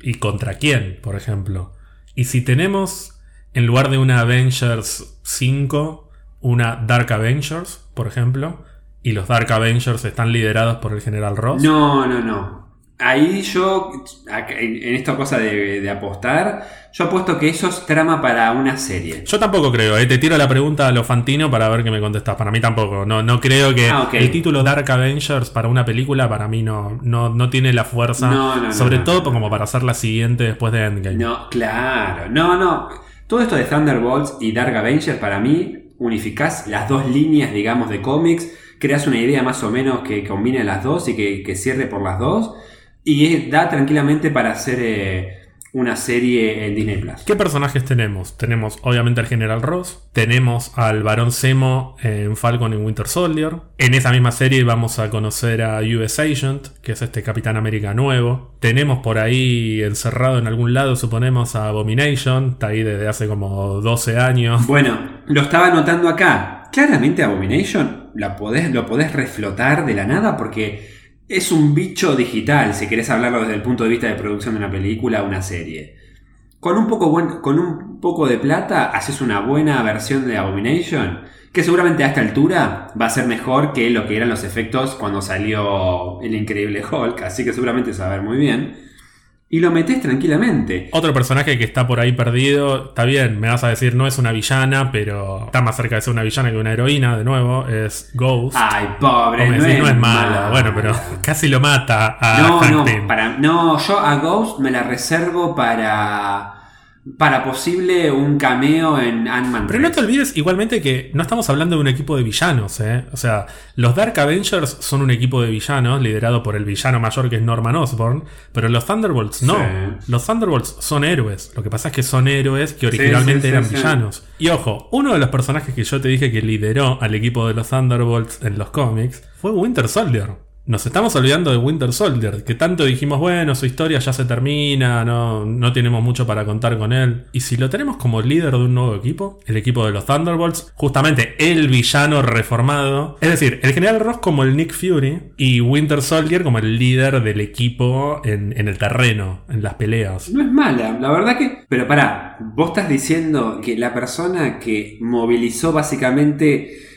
Y contra quién, por ejemplo. Y si tenemos, en lugar de una Avengers 5, una Dark Avengers, por ejemplo, y los Dark Avengers están liderados por el General Ross. No, no, no. Ahí yo, en, esta cosa de, de apostar, yo apuesto que eso es trama para una serie. Yo tampoco creo, eh. te tiro la pregunta a lo Fantino para ver qué me contestas. Para mí tampoco. No, no creo que Ah, el título Dark Avengers para una película para mí no, no, no tiene la fuerza. No, no, sobre todo como para hacer la siguiente después de Endgame. No, claro. No, no. Todo esto de Thunderbolts y Dark Avenger, para mí, unificás las dos líneas, digamos, de cómics, creas una idea más o menos que combine las dos y que, que cierre por las dos, y da tranquilamente para hacer eh, una serie en Disney Plus. ¿Qué personajes tenemos? Tenemos obviamente al General Ross, tenemos al Barón Zemo en Falcon y Winter Soldier. En esa misma serie vamos a conocer a US Agent, que es este Capitán América nuevo. Tenemos por ahí encerrado en algún lado, suponemos, a Abomination, está ahí desde hace como 12 años. Bueno, lo estaba notando acá. Claramente Abomination la podés, lo podés reflotar de la nada porque es un bicho digital, si querés hablarlo desde el punto de vista de producción de una película o una serie. Con un, poco con un poco de plata haces una buena versión de Abomination, que seguramente a esta altura va a ser mejor que lo que eran los efectos cuando salió el increíble Hulk, así que seguramente se va a ver muy bien. Y lo metes tranquilamente. Otro personaje que está por ahí perdido, está bien, me vas a decir no es una villana, pero está más cerca de ser una villana que una heroína, de nuevo, es Ghost. Ay, pobre, me no, decís, es no es mala, bueno, pero casi lo mata a No, Hank no, para, no, yo a Ghost me la reservo para. Para posible un cameo en Ant-Man. Pero no 3. te olvides igualmente que no estamos hablando de un equipo de villanos, ¿eh? O sea, los Dark Avengers son un equipo de villanos liderado por el villano mayor que es Norman Osborn, pero los Thunderbolts no. Sí. Los Thunderbolts son héroes. Lo que pasa es que son héroes que originalmente sí, sí, eran villanos. Y ojo, uno de los personajes que yo te dije que lideró al equipo de los Thunderbolts en los cómics fue Winter Soldier. Nos estamos olvidando de Winter Soldier, que tanto dijimos, bueno, su historia ya se termina, no, no tenemos mucho para contar con él. Y si lo tenemos como líder de un nuevo equipo, el equipo de los Thunderbolts, justamente el villano reformado, es decir, el General Ross como el Nick Fury y Winter Soldier como el líder del equipo en, en el terreno, en las peleas. No es mala, la verdad que. Pero pará, vos estás diciendo que la persona que movilizó básicamente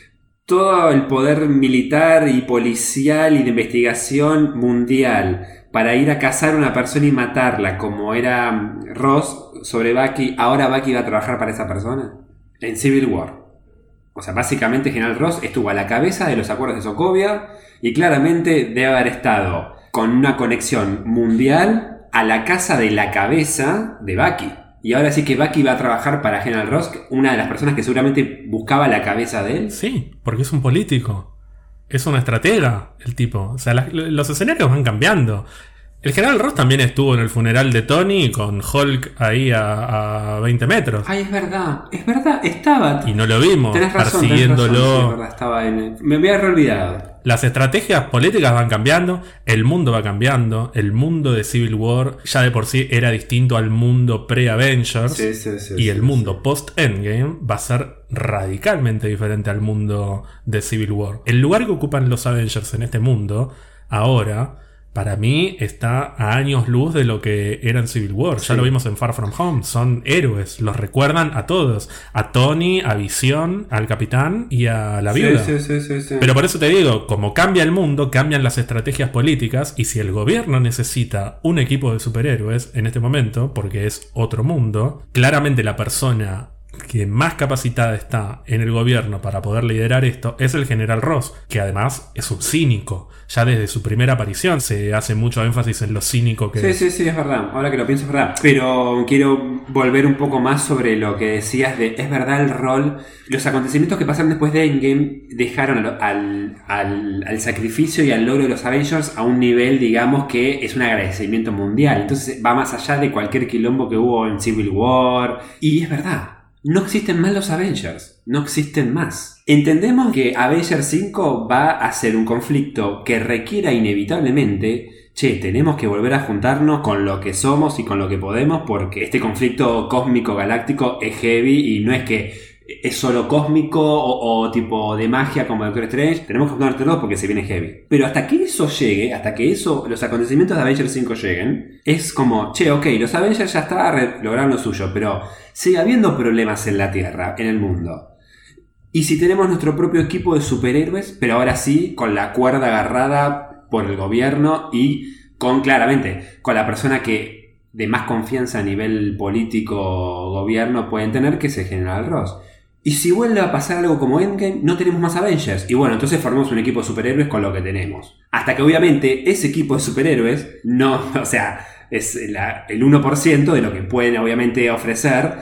todo el poder militar y policial y de investigación mundial para ir a cazar a una persona y matarla, como era mm, Ross sobre Bucky, ahora Bucky va a trabajar para esa persona en Civil War. O sea, básicamente General Ross estuvo a la cabeza de los acuerdos de Sokovia y claramente debe haber estado con una conexión mundial a la casa de la cabeza de Bucky. Y ahora sí que Bucky va a trabajar para General Ross, una de las personas que seguramente buscaba la cabeza de él. Sí, porque es un político. Es una estratega el tipo. O sea, los escenarios van cambiando. El general Ross también estuvo en el funeral de Tony con Hulk ahí a, a 20 metros. Ay, es verdad, es verdad, estaba. Y no lo vimos Tenés razón, tenés razón, persiguiéndolo. sí, es verdad, estaba en. Me había olvidado. Las estrategias políticas van cambiando, el mundo va cambiando, el mundo de Civil War ya de por sí era distinto al mundo pre-Avengers. Sí, sí, sí, y el mundo post-Endgame va a ser radicalmente diferente al mundo de Civil War. El lugar que ocupan los Avengers en este mundo, ahora, para mí está a años luz de lo que era en Civil War. Ya lo vimos en Far From Home. Son héroes, los recuerdan a todos. A Tony, a Visión, al Capitán y a la viuda. Sí, sí, sí, sí, sí. Pero por eso te digo, como cambia el mundo, cambian las estrategias políticas y si el gobierno necesita un equipo de superhéroes en este momento, porque es otro mundo, claramente la persona que más capacitada está en el gobierno para poder liderar esto es el general Ross, que además es un cínico. Ya desde su primera aparición se hace mucho énfasis en lo cínico que Sí, es. sí, sí, es verdad. Ahora que lo pienso es verdad. Pero quiero volver un poco más sobre lo que decías de, es verdad el rol, los acontecimientos que pasan después de Endgame dejaron al, al- al sacrificio y al logro de los Avengers a un nivel, digamos, que es un agradecimiento mundial. Entonces va más allá de cualquier quilombo que hubo en Civil War. Y es verdad. No existen más los Avengers, no existen más. Entendemos que Avengers 5 va a ser un conflicto que requiera inevitablemente, che, tenemos que volver a juntarnos con lo que somos y con lo que podemos porque este conflicto cósmico galáctico es heavy y no es que es solo cósmico o, tipo de magia como Doctor Strange, tenemos que todos porque se viene heavy. Pero hasta que eso llegue, hasta que eso, los acontecimientos de Avengers 5 lleguen, es como, che, ok, los Avengers ya está, lograron lo suyo, pero sigue habiendo problemas en la Tierra, en el mundo. Y si tenemos nuestro propio equipo de superhéroes, pero ahora sí, con la cuerda agarrada por el gobierno y con, claramente, con la persona que de más confianza a nivel político gobierno pueden tener, que es el General Ross. Y si vuelve a pasar algo como Endgame, no tenemos más Avengers. Y bueno, entonces formamos un equipo de superhéroes con lo que tenemos. Hasta que obviamente ese equipo de superhéroes no, o sea, es la- el 1% de lo que pueden obviamente ofrecer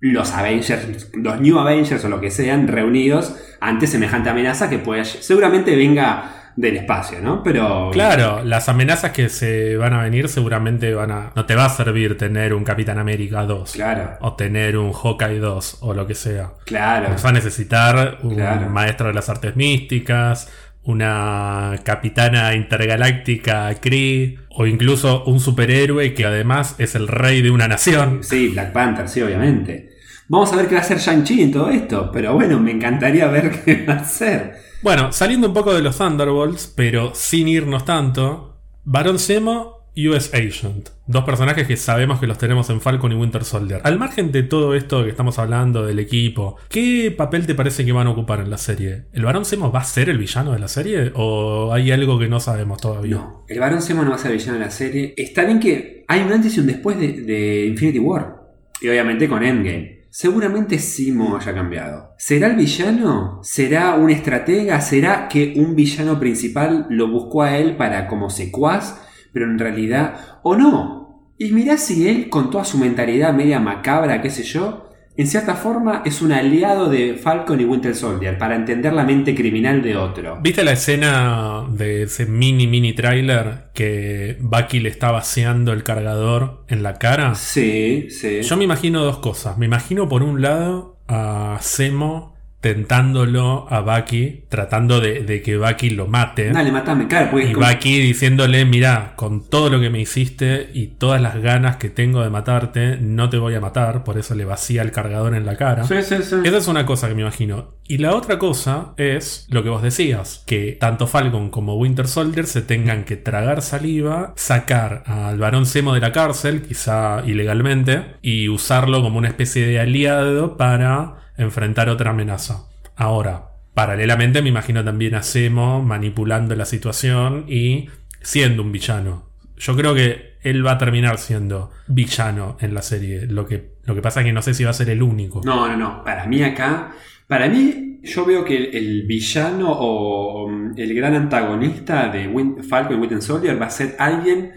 los Avengers, los New Avengers o lo que sean, reunidos ante semejante amenaza que puede, seguramente venga del espacio, ¿no? Pero. Claro, las amenazas que se van a venir seguramente van a. No te va a servir tener un Capitán América 2. Claro. O tener un Hawkeye 2 o lo que sea. Claro. Vas a necesitar un Claro. maestro de las artes místicas, una capitana intergaláctica Kree, o incluso un superhéroe que además es el rey de una nación. Sí, Black Panther, sí, obviamente. Vamos a ver qué va a hacer Shang-Chi en todo esto, pero bueno, me encantaría ver qué va a hacer. Bueno, saliendo un poco de los Thunderbolts, pero sin irnos tanto, Barón Zemo US Agent. Dos personajes que sabemos que los tenemos en Falcon y Winter Soldier. Al margen de todo esto que estamos hablando del equipo, ¿qué papel te parece que van a ocupar en la serie? ¿El Barón Zemo va a ser el villano de la serie? ¿O hay algo que no sabemos todavía? No, el varón Zemo no va a ser villano de la serie. Está bien que hay un antes y un después de, de Infinity War. Y obviamente con Endgame. Seguramente Simo haya cambiado. ¿Será el villano? ¿Será un estratega? ¿Será que un villano principal lo buscó a él para como secuaz? Pero en realidad... ¿O no? Y mirá si él, con toda su mentalidad media macabra, qué sé yo, en cierta forma es un aliado de Falcon y Winter Soldier para entender la mente criminal de otro. ¿Viste la escena de ese mini mini trailer que Bucky le está vaciando el cargador en la cara? Sí, sí. Yo me imagino dos cosas. Me imagino por un lado a Zemo tentándolo a Bucky, tratando de, de que Bucky lo mate. Dale, matame, claro, porque Y Bucky diciéndole, mira, con todo lo que me hiciste y todas las ganas que tengo de matarte, no te voy a matar, por eso le vacía el cargador en la cara. Sí, sí, sí. Esa es una cosa que me imagino. Y la otra cosa es lo que vos decías, que tanto Falcon como Winter Soldier se tengan que tragar saliva, sacar al varón Zemo de la cárcel, quizá ilegalmente, y usarlo como una especie de aliado para enfrentar otra amenaza. Ahora, paralelamente me imagino también a Zemo manipulando la situación y siendo un villano. Yo creo que él va a terminar siendo villano en la serie. Lo que, lo que pasa es que no sé si va a ser el único. No, no, no. Para mí acá, para mí yo veo que el, villano o el gran antagonista de Falcon y Winter Soldier va a ser alguien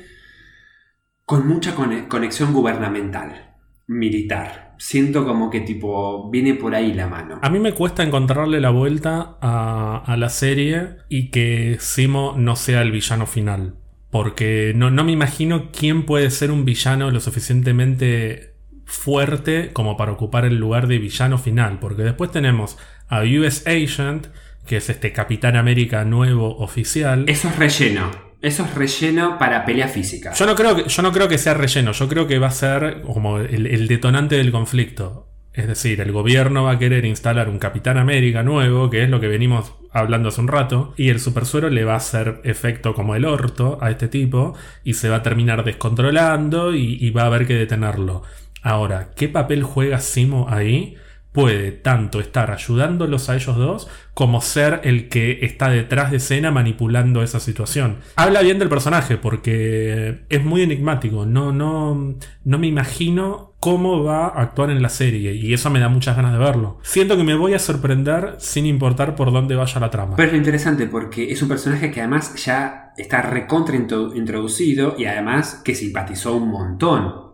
con mucha cone- conexión gubernamental, militar. Siento como que tipo viene por ahí la mano. A mí me cuesta encontrarle la vuelta a, a la serie y que Simo no sea el villano final. Porque no, no me imagino quién puede ser un villano lo suficientemente fuerte como para ocupar el lugar de villano final. Porque después tenemos a US Agent, que es este Capitán América nuevo oficial. Eso es relleno. Eso es relleno para pelea física. Yo no creo que, yo no creo que sea relleno, yo creo que va a ser como el, detonante del conflicto. Es decir, el gobierno va a querer instalar un Capitán América nuevo, que es lo que venimos hablando hace un rato, y el supersuero le va a hacer efecto como el orto a este tipo, y se va a terminar descontrolando y, y va a haber que detenerlo. Ahora, ¿qué papel juega Simo ahí? Puede tanto estar ayudándolos a ellos dos como ser el que está detrás de escena manipulando esa situación. Habla bien del personaje porque es muy enigmático. No, no, no me imagino cómo va a actuar en la serie y eso me da muchas ganas de verlo. Siento que me voy a sorprender sin importar por dónde vaya la trama. Pero es lo interesante porque es un personaje que además ya está recontra intro- introducido y además que simpatizó un montón,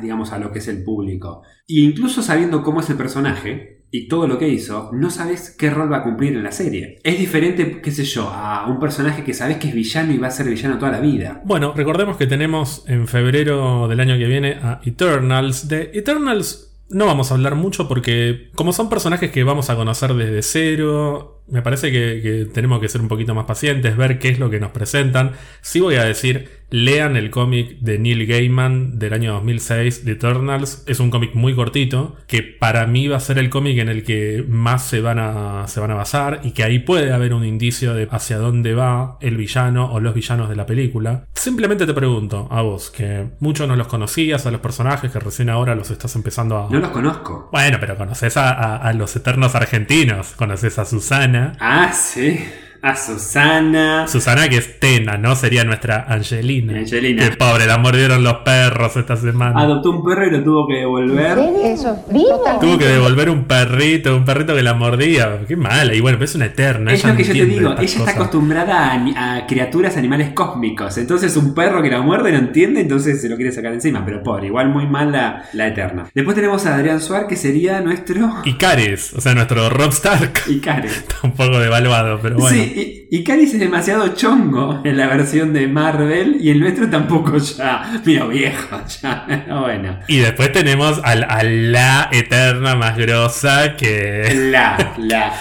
digamos, a lo que es el público. Y incluso sabiendo cómo es el personaje y todo lo que hizo, no sabes qué rol va a cumplir en la serie. Es diferente, qué sé yo, a un personaje que sabes que es villano y va a ser villano toda la vida. Bueno, recordemos que tenemos en febrero del año que viene a Eternals. De Eternals no vamos a hablar mucho porque como son personajes que vamos a conocer desde cero, me parece que, que tenemos que ser un poquito más pacientes, ver qué es lo que nos presentan. Sí voy a decir, lean el cómic de Neil Gaiman del año 2006, de Eternals. Es un cómic muy cortito, que para mí va a ser el cómic en el que más se van, a, se van a basar y que ahí puede haber un indicio de hacia dónde va el villano o los villanos de la película. Simplemente te pregunto a vos, que mucho no los conocías, a los personajes que recién ahora los estás empezando a... No los conozco. Bueno, pero conoces a, a- a los eternos argentinos, conoces a Susana. Ah, sí. A Susana. Susana que es Tena, ¿no? Sería nuestra Angelina. Angelina. Qué pobre, la mordieron los perros esta semana. Adoptó un perro y lo tuvo que devolver. Eso, vivo. Tuvo que devolver un perrito, un perrito que la mordía. Qué mala. Y bueno, pero es una eterna. Es ella lo que yo te digo, ella está cosas. acostumbrada a, a criaturas, animales cósmicos. Entonces un perro que la muerde no entiende, entonces se lo quiere sacar encima. Pero pobre, igual muy mal la, eterna. Después tenemos a Adrián Suárez, que sería nuestro Y Cares, o sea, nuestro Rob Stark. Icare. Está un poco devaluado, pero bueno. Sí, Sí, y, y Caris es demasiado chongo en la versión de Marvel y el nuestro tampoco ya. Mío viejo, ya. Bueno. Y después tenemos al- a la eterna más grosa que, La, la,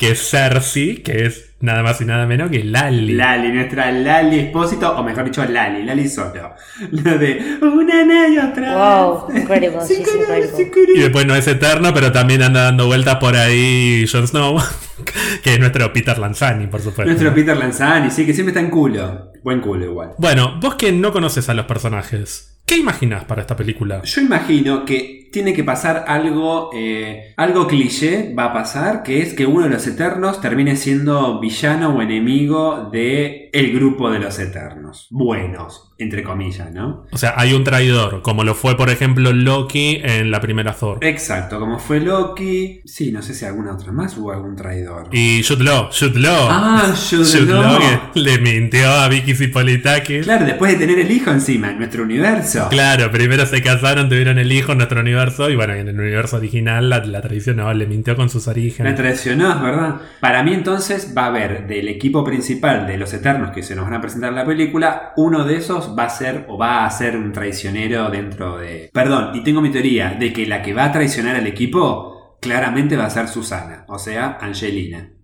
que es Cersei, que es nada más y nada menos que Lali. Lali, nuestra Lali Espósito, o mejor dicho, Lali, Lali solo. Lo de una y otra. Wow, Sí, querés. Y después no es eterno, pero también anda dando vueltas por ahí Jon Snow, que es nuestro Peter Lanzani, por supuesto. Nuestro Peter Lanzani, sí, que siempre está en culo. Buen culo igual. Bueno, vos que no conoces a los personajes, ¿qué imaginás para esta película? Yo imagino que tiene que pasar algo, eh, algo cliché va a pasar, que es que uno de los Eternos termine siendo villano o enemigo de el grupo de los Eternos. Buenos, entre comillas, ¿no? O sea, hay un traidor, como lo fue, por ejemplo, Loki en la primera Thor. Exacto, como fue Loki. Sí, no sé si alguna otra más hubo algún traidor. Y Jude Law, Jude Law. Ah, Jude Jude Law. Law que le mintió a Vicky Zipolitakis. Claro, después de tener el hijo encima en nuestro universo. Claro, primero se casaron, tuvieron el hijo en nuestro universo y bueno, en el universo original la, la tradición no, le mintió con sus orígenes. traicionó, es verdad. Para mí entonces va a haber del equipo principal de los Eternos que se nos van a presentar en la película, uno de esos va a ser o va a ser un traicionero dentro de... Perdón, y tengo mi teoría de que la que va a traicionar al equipo claramente va a ser Susana, o sea, Angelina.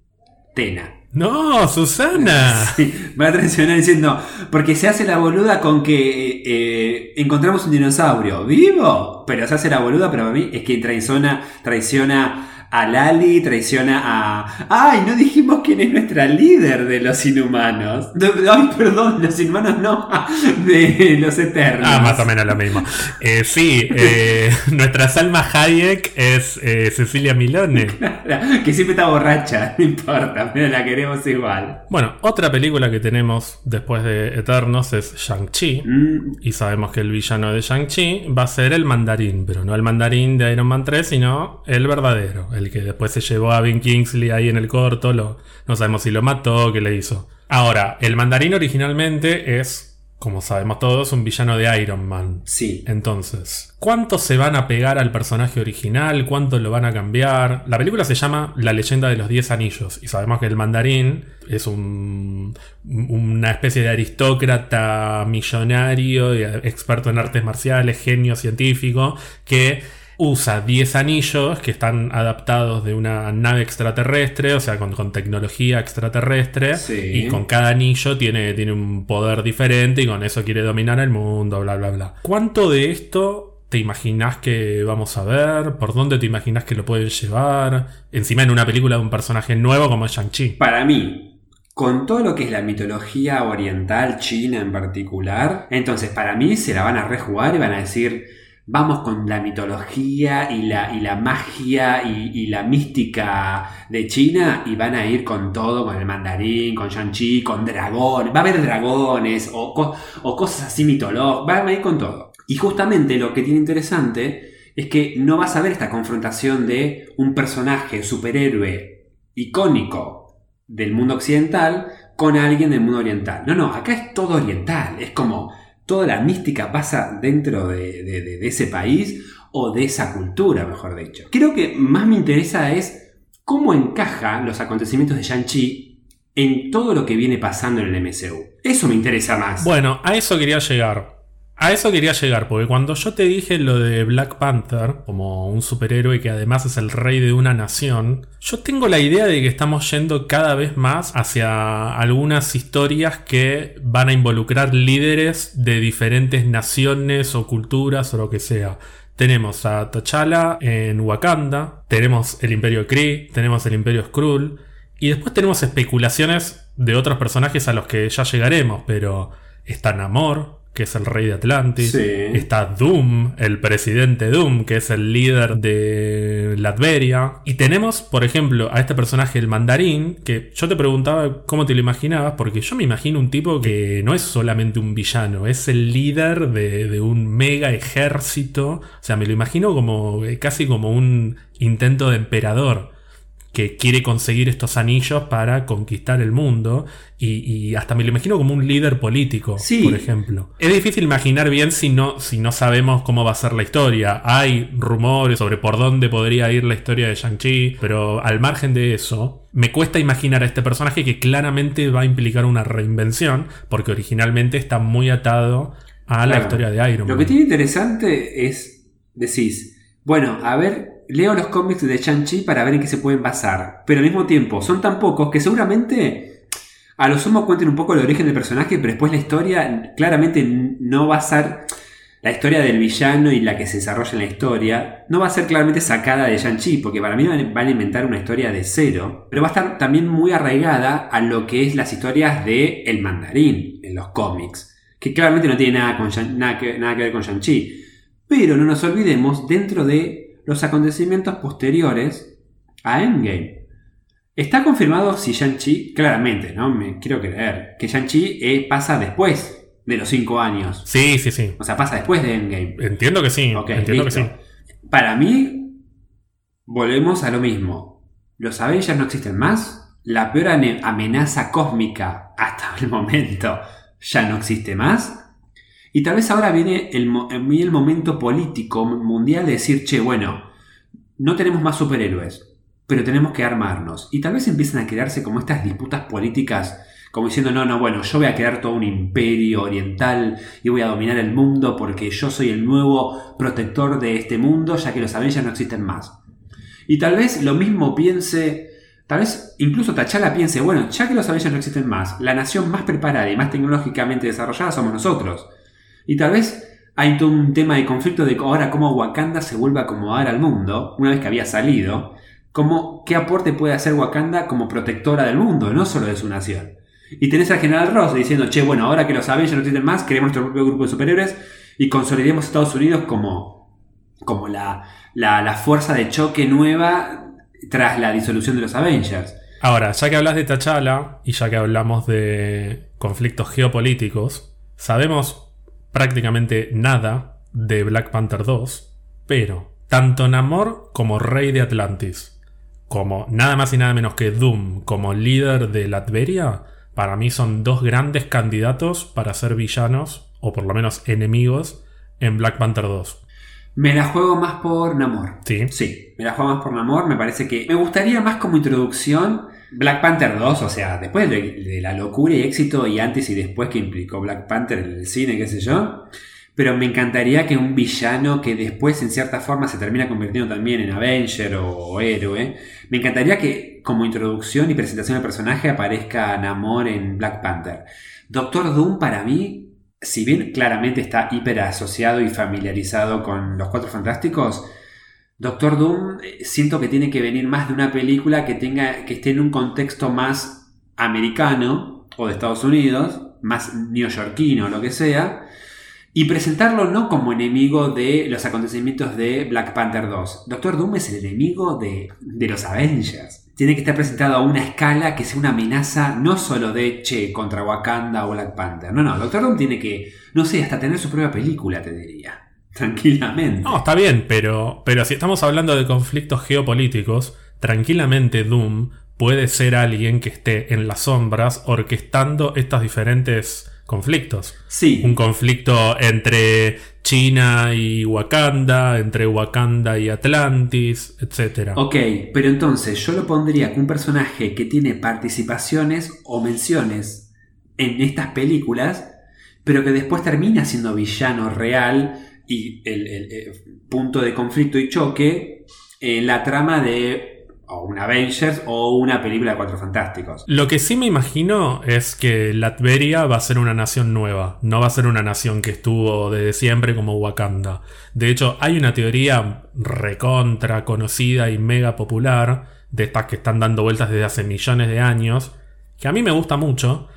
Tena. No, Susana. Sí, va a traicionar diciendo, porque se hace la boluda con que eh, encontramos un dinosaurio vivo, pero se hace la boluda, pero para mí es que traiciona, traiciona a Lali, traiciona a... ¡Ay, no dijimos quién es nuestra líder de los inhumanos! ¡Ay, perdón, los inhumanos no! De los eternos. Ah, más o menos lo mismo. Eh, sí, eh, nuestra Salma Hayek es eh, Cecilia Milone. Que siempre está borracha, no importa, pero la queremos igual. Bueno, otra película que tenemos después de Eternos es Shang-Chi. Mm, Y sabemos que el villano de Shang-Chi va a ser el mandarín, pero no el mandarín de Iron Man 3, sino el verdadero, el que después se llevó a Ben Kingsley ahí en el corto, lo, no sabemos si lo mató, qué le hizo. Ahora, el mandarín originalmente es, como sabemos todos, un villano de Iron Man. sí. Entonces, ¿cuánto se van a pegar al personaje original? ¿Cuánto lo van a cambiar? La película se llama La leyenda de los 10 anillos y sabemos que el mandarín es un- una especie de aristócrata millonario y experto en artes marciales, genio científico, que usa 10 anillos que están adaptados de una nave extraterrestre, o sea, con, con tecnología extraterrestre, Sí. y con cada anillo tiene, tiene un poder diferente y con eso quiere dominar el mundo, bla, bla, bla. ¿Cuánto de esto te imaginas que vamos a ver? ¿Por dónde te imaginas que lo pueden llevar? Encima en una película de un personaje nuevo como Shang-Chi. Para mí, con todo lo que es la mitología oriental, china en particular, entonces para mí se la van a rejugar y van a decir, vamos con la mitología y la, y la magia y, la mística de China y van a ir con todo, con el mandarín, con Shang-Chi, con dragones, va a haber dragones o, o cosas así mitológicas, van a ir con todo. Y justamente lo que tiene interesante es que no vas a ver esta confrontación de un personaje superhéroe icónico del mundo occidental con alguien del mundo oriental. No, no, acá es todo oriental. Es como toda la mística pasa dentro de, ese país o de esa cultura, mejor dicho. Creo que más me interesa es cómo encaja los acontecimientos de Shang-Chi en todo lo que viene pasando en el MCU. Eso me interesa más. Bueno, a eso quería llegar. A eso quería llegar, porque cuando yo te dije lo de Black Panther, como un superhéroe que además es el rey de una nación, yo tengo la idea de que estamos yendo cada vez más hacia algunas historias que van a involucrar líderes de diferentes naciones o culturas o lo que sea. Tenemos a T'Challa en Wakanda, tenemos el Imperio Kree, tenemos el Imperio Skrull, y después tenemos especulaciones de otros personajes a los que ya llegaremos, pero está Namor, que es el rey de Atlantis, Sí. está Doom, el presidente Doom, que es el líder de Latveria, y tenemos, por ejemplo, a este personaje, el mandarín, que yo te preguntaba cómo te lo imaginabas, porque yo me imagino un tipo que no es solamente un villano, es el líder de, de un mega ejército, o sea, me lo imagino como eh, casi como un intento de emperador que quiere conseguir estos anillos para conquistar el mundo y, y hasta me lo imagino como un líder político, Sí. por ejemplo. Es difícil imaginar bien si no, si no sabemos cómo va a ser la historia. Hay rumores sobre por dónde podría ir la historia de Shang-Chi, pero al margen de eso, me cuesta imaginar a este personaje que claramente va a implicar una reinvención, porque originalmente está muy atado a la Claro. historia de Iron Lo Man. que tiene interesante es, decís, bueno, a ver, leo los cómics de Shang-Chi para ver en qué se pueden basar. Pero al mismo tiempo, son tan pocos que seguramente a lo sumo cuenten un poco el origen del personaje, pero después la historia claramente no va a ser la historia del villano y la que se desarrolla en la historia, no va a ser claramente sacada de Shang-Chi, porque para mí van a inventar una historia de cero, pero va a estar también muy arraigada a lo que es las historias de El Mandarín en los cómics, que claramente no tiene nada, con nada, que, nada que ver con Shang-Chi. Pero no nos olvidemos dentro de los acontecimientos posteriores a Endgame. Está confirmado si Shang-Chi, claramente, ¿no? Me quiero creer, que Shang-Chi eh, pasa después de los 5 años. Sí, sí, sí. O sea, pasa después de Endgame. Entiendo que sí. Ok, entiendo listo. que sí. Para mí, volvemos a lo mismo. Los Avengers no existen más. La peor amenaza cósmica hasta el momento ya no existe más. Y tal vez ahora viene el, viene el momento político mundial de decir, che, bueno, no tenemos más superhéroes, pero tenemos que armarnos. Y tal vez empiezan a crearse como estas disputas políticas, como diciendo, no, no, bueno, yo voy a crear todo un imperio oriental y voy a dominar el mundo porque yo soy el nuevo protector de este mundo, ya que los Avengers no existen más. Y tal vez lo mismo piense, tal vez incluso T'Challa piense, bueno, ya que los Avengers no existen más, la nación más preparada y más tecnológicamente desarrollada somos nosotros. Y tal vez hay todo un tema de conflicto de ahora cómo Wakanda se vuelve a acomodar al mundo, una vez que había salido, como qué aporte puede hacer Wakanda como protectora del mundo, no solo de su nación. Y tenés al general Ross diciendo, che, bueno, ahora que los Avengers no existen más, queremos nuestro propio grupo de superhéroes y consolidemos a Estados Unidos como, como la, la, la fuerza de choque nueva tras la disolución de los Avengers. Ahora, ya que hablas de T'Challa y ya que hablamos de conflictos geopolíticos, sabemos prácticamente nada de Black Panther 2, pero tanto Namor como Rey de Atlantis, como nada más y nada menos que Doom como líder de Latveria, para mí son dos grandes candidatos para ser villanos, o por lo menos enemigos, en Black Panther 2. Me la juego más por Namor. Sí. Sí, me la juego más por Namor. Me parece que me gustaría más como introducción Black Panther 2, o sea, después de, la locura y éxito y antes y después que implicó Black Panther en el cine, qué sé yo. Pero me encantaría que un villano que después en cierta forma se termina convirtiendo también en Avenger o, héroe, me encantaría que como introducción y presentación del personaje aparezca Namor en Black Panther. Doctor Doom para mí si bien claramente está hiper asociado y familiarizado con los Cuatro Fantásticos, Doctor Doom eh, siento que tiene que venir más de una película que tenga que esté en un contexto más americano o de Estados Unidos, más neoyorquino lo que sea, y presentarlo no como enemigo de los acontecimientos de Black Panther 2. Doctor Doom es el enemigo de, de los Avengers. Tiene que estar presentado a una escala que sea una amenaza no solo de Che contra Wakanda o Black Panther. No, no, Doctor Doom tiene que, no sé, hasta tener su propia película, te diría. Tranquilamente. No, está bien, pero, pero si estamos hablando de conflictos geopolíticos, tranquilamente Doom puede ser alguien que esté en las sombras orquestando estos diferentes conflictos. Sí. Un conflicto entre China y Wakanda, entre Wakanda y Atlantis, etc. Ok, pero entonces yo lo pondría con un personaje que tiene participaciones o menciones en estas películas, pero que después termina siendo villano real y el, punto de conflicto y choque en la trama de o un Avengers o una película de Cuatro Fantásticos. Lo que sí me imagino es que Latveria va a ser una nación nueva, no va a ser una nación que estuvo desde siempre como Wakanda. De hecho, hay una teoría recontra conocida y mega popular, de estas que están dando vueltas desde hace millones de años, que a mí me gusta mucho,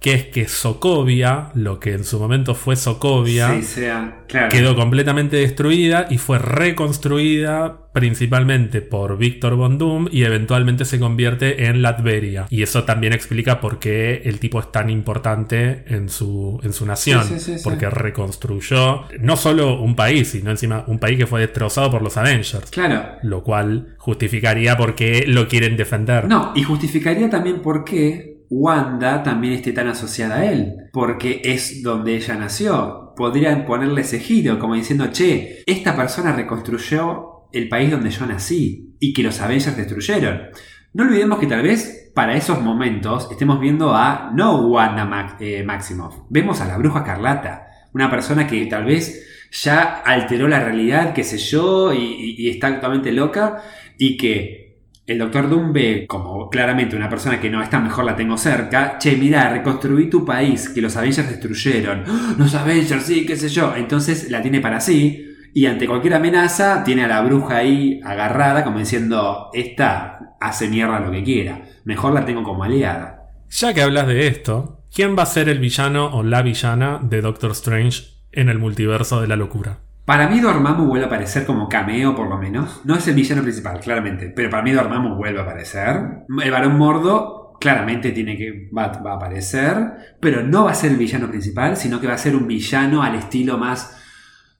que es que Sokovia, lo que en su momento fue Sokovia, Sí, sea. Claro. quedó completamente destruida y fue reconstruida principalmente por Víctor Von Doom y eventualmente se convierte en Latveria. Y eso también explica por qué el tipo es tan importante en su, en su nación. Sí, sí, porque reconstruyó no solo un país, sino encima un país que fue destrozado por los Avengers. Claro. Lo cual justificaría por qué lo quieren defender. No, y justificaría también por qué Wanda también esté tan asociada a él. Porque es donde ella nació. Podrían ponerle ese giro, como diciendo, che, esta persona reconstruyó el país donde yo nací y que los Avengers destruyeron. No olvidemos que tal vez para esos momentos estemos viendo a no Wanda Mac- eh, Maximoff, vemos a la bruja Carlata, una persona que tal vez ya alteró la realidad, qué sé yo, y, está totalmente loca, y que el Doctor Doom ve como claramente una persona que no, esta mejor la tengo cerca, che, mira, reconstruí tu país, que los Avengers destruyeron, ¡Ah! los Avengers, sí, qué sé yo, entonces la tiene para sí, y ante cualquier amenaza tiene a la bruja ahí agarrada como diciendo, esta hace mierda lo que quiera, mejor la tengo como aliada. Ya que hablas de esto, ¿quién va a ser el villano o la villana de Doctor Strange en el multiverso de la locura? Para mí Dormammu vuelve a aparecer como cameo por lo menos. No es el villano principal, claramente, pero para mí Dormammu vuelve a aparecer. El varón mordo claramente tiene que va, va a aparecer, pero no va a ser el villano principal, sino que va a ser un villano al estilo más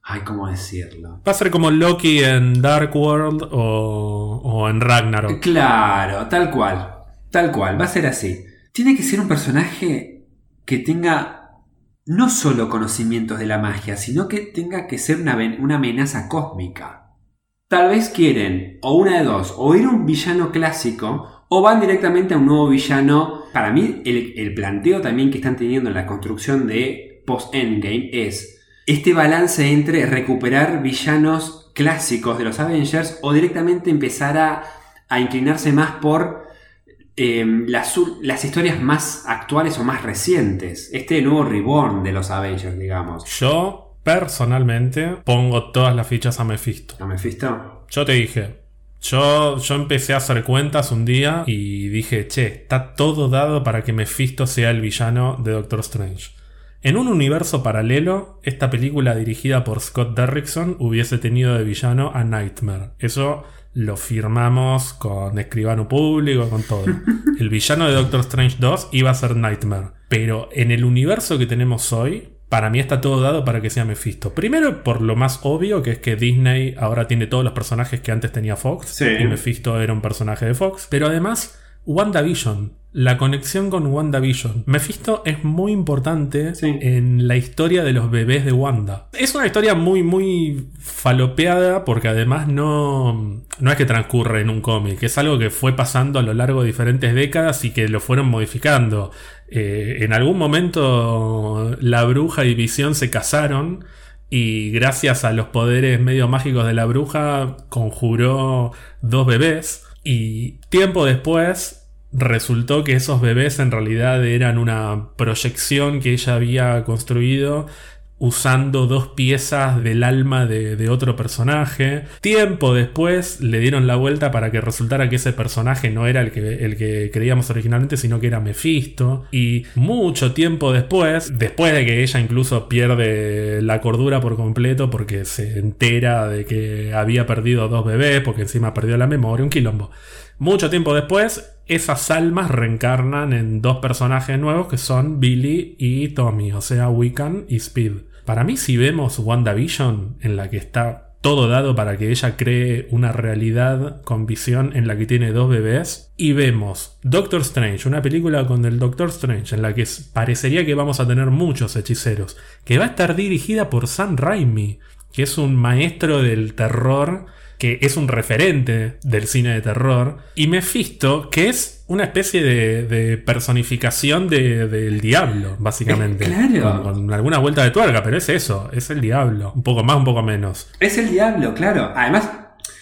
ay, ¿cómo decirlo? Va a ser como Loki en Dark World o, o en Ragnarok. Claro, tal cual. Tal cual, va a ser así. Tiene que ser un personaje que tenga no solo conocimientos de la magia, sino que tenga que ser una, amenaza cósmica. Tal vez quieren, o una de dos, o ir a un villano clásico, o van directamente a un nuevo villano. Para mí, el, el planteo también que están teniendo en la construcción de post-Endgame es este balance entre recuperar villanos clásicos de los Avengers o directamente empezar a, a inclinarse más por eh, las, las historias más actuales o más recientes. Este nuevo reborn de los Avengers, digamos. Yo, personalmente, pongo todas las fichas a Mephisto. ¿No me fisto? Yo te dije, yo, yo empecé a hacer cuentas un día y dije, che, está todo dado para que Mephisto sea el villano de Doctor Strange. En un universo paralelo, esta película dirigida por Scott Derrickson hubiese tenido de villano a Nightmare. Eso lo firmamos con escribano público, con todo. El villano de Doctor Strange 2 iba a ser Nightmare. Pero en el universo que tenemos hoy, para mí está todo dado para que sea Mephisto. Primero por lo más obvio, que es que Disney ahora tiene todos los personajes que antes tenía Fox. Sí. Y Mephisto era un personaje de Fox. Pero además, WandaVision. La conexión con WandaVision. Mephisto es muy importante Sí. en la historia de los bebés de Wanda. Es una historia muy, muy falopeada porque además no, no es que transcurre en un cómic, es algo que fue pasando a lo largo de diferentes décadas y que lo fueron modificando. Eh, en algún momento la bruja y Visión se casaron y gracias a los poderes medio mágicos de la bruja conjuró dos bebés y tiempo después resultó que esos bebés en realidad eran una proyección que ella había construido usando dos piezas del alma de, otro personaje. Tiempo después le dieron la vuelta para que resultara que ese personaje no era el que, el que creíamos originalmente, sino que era Mephisto. Y mucho tiempo después, después de que ella incluso pierde la cordura por completo porque se entera de que había perdido dos bebés, porque encima perdió la memoria, un quilombo. Mucho tiempo después, esas almas reencarnan en dos personajes nuevos que son Billy y Tommy, o sea, Wiccan y Speed. Para mí, si vemos WandaVision, en la que está todo dado para que ella cree una realidad con visión en la que tiene dos bebés, y vemos Doctor Strange, una película con el Doctor Strange, en la que parecería que vamos a tener muchos hechiceros, que va a estar dirigida por Sam Raimi, que es un maestro del terror que es un referente del cine de terror, y Mephisto, que es una especie de, de personificación de- del diablo, básicamente. Eh, claro. Con, con alguna vuelta de tuerca, pero es eso, es el diablo. Un poco más, un poco menos. Es el diablo, claro. Además,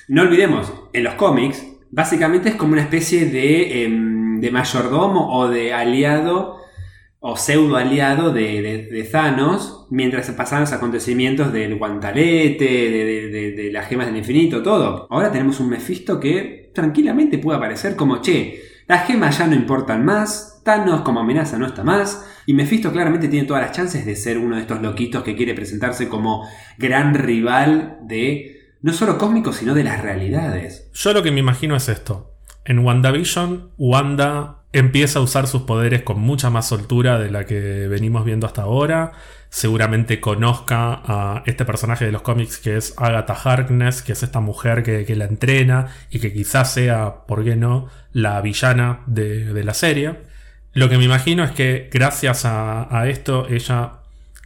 no olvidemos, en los cómics, básicamente es como una especie de, em, de mayordomo o de aliado o pseudo aliado de, de- Thanos mientras pasaban los acontecimientos del guantalete, de, de- las gemas del infinito, todo. Ahora tenemos un Mephisto que tranquilamente puede aparecer como, che, las gemas ya no importan más, Thanos como amenaza no está más. Y Mephisto claramente tiene todas las chances de ser uno de estos loquitos que quiere presentarse como gran rival de no solo cósmicos, sino de las realidades. Yo lo que me imagino es esto. En WandaVision, Wanda empieza a usar sus poderes con mucha más soltura de la que venimos viendo hasta ahora. Seguramente conozca a este personaje de los cómics que es Agatha Harkness, que es esta mujer que, la entrena y que quizás sea, ¿por qué no?, la villana de, la serie. Lo que me imagino es que gracias a, a esto ella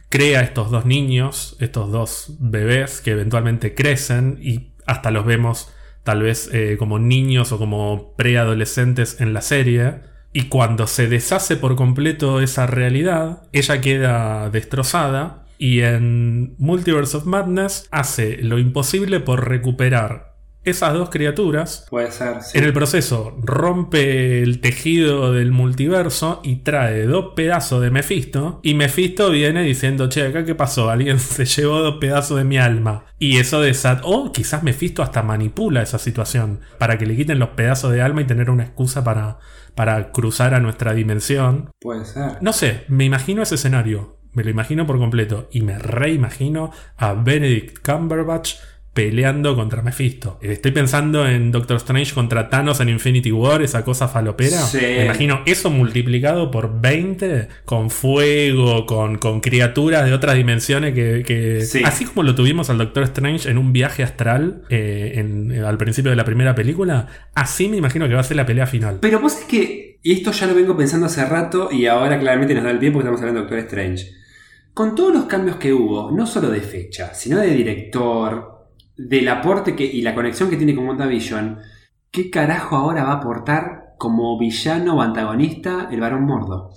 crea estos dos niños, estos dos bebés que eventualmente crecen y hasta los vemos tal vez eh, como niños o como preadolescentes en la serie. Y cuando se deshace por completo esa realidad, ella queda destrozada y en Multiverse of Madness hace lo imposible por recuperar esas dos criaturas. Puede ser, sí. En el proceso rompe el tejido del multiverso y trae dos pedazos de Mephisto. Y Mephisto viene diciendo, che, acá qué pasó, alguien se llevó dos pedazos de mi alma. Y eso desata... O quizás Mephisto hasta manipula esa situación para que le quiten los pedazos de alma y tener una excusa para, para cruzar a nuestra dimensión. Puede ser. No sé, me imagino ese escenario. Me lo imagino por completo. Y me reimagino a Benedict Cumberbatch peleando contra Mephisto. Estoy pensando en Doctor Strange contra Thanos en Infinity War, esa cosa falopera. Sí. Me imagino eso multiplicado por 20, con fuego, con, con criaturas de otras dimensiones que... que- Sí. Así como lo tuvimos al Doctor Strange en un viaje astral eh, en- al principio de la primera película, así me imagino que va a ser la pelea final. Pero vos es que, y esto ya lo vengo pensando hace rato y ahora claramente nos da el tiempo que estamos hablando de Doctor Strange. Con todos los cambios que hubo, no solo de fecha, sino de director, del aporte que, y la conexión que tiene con WandaVision, ¿qué carajo ahora va a aportar como villano o antagonista el varón mordo?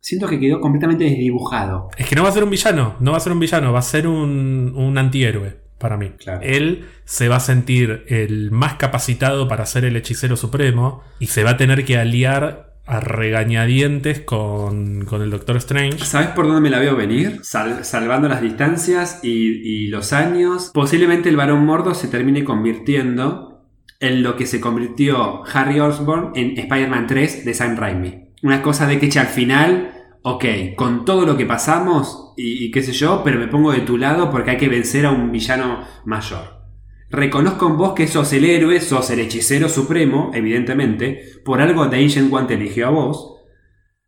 Siento que quedó completamente desdibujado. Es que no va a ser un villano, no va a ser un villano, va a ser un, un antihéroe para mí. Claro. Él se va a sentir el más capacitado para ser el hechicero supremo y se va a tener que aliar a regañadientes con, con el Doctor Strange. ¿Sabes por dónde me la veo venir? Sal- salvando las distancias y, y los años. Posiblemente el varón mordo se termine convirtiendo en lo que se convirtió Harry Osborn en Spider-Man 3 de Sam Raimi. Una cosa de que al final, ok, con todo lo que pasamos y qué sé yo, pero me pongo de tu lado porque hay que vencer a un villano mayor. Reconozco en vos que sos el héroe, sos el hechicero supremo, evidentemente, por algo The Ancient One te eligió a vos,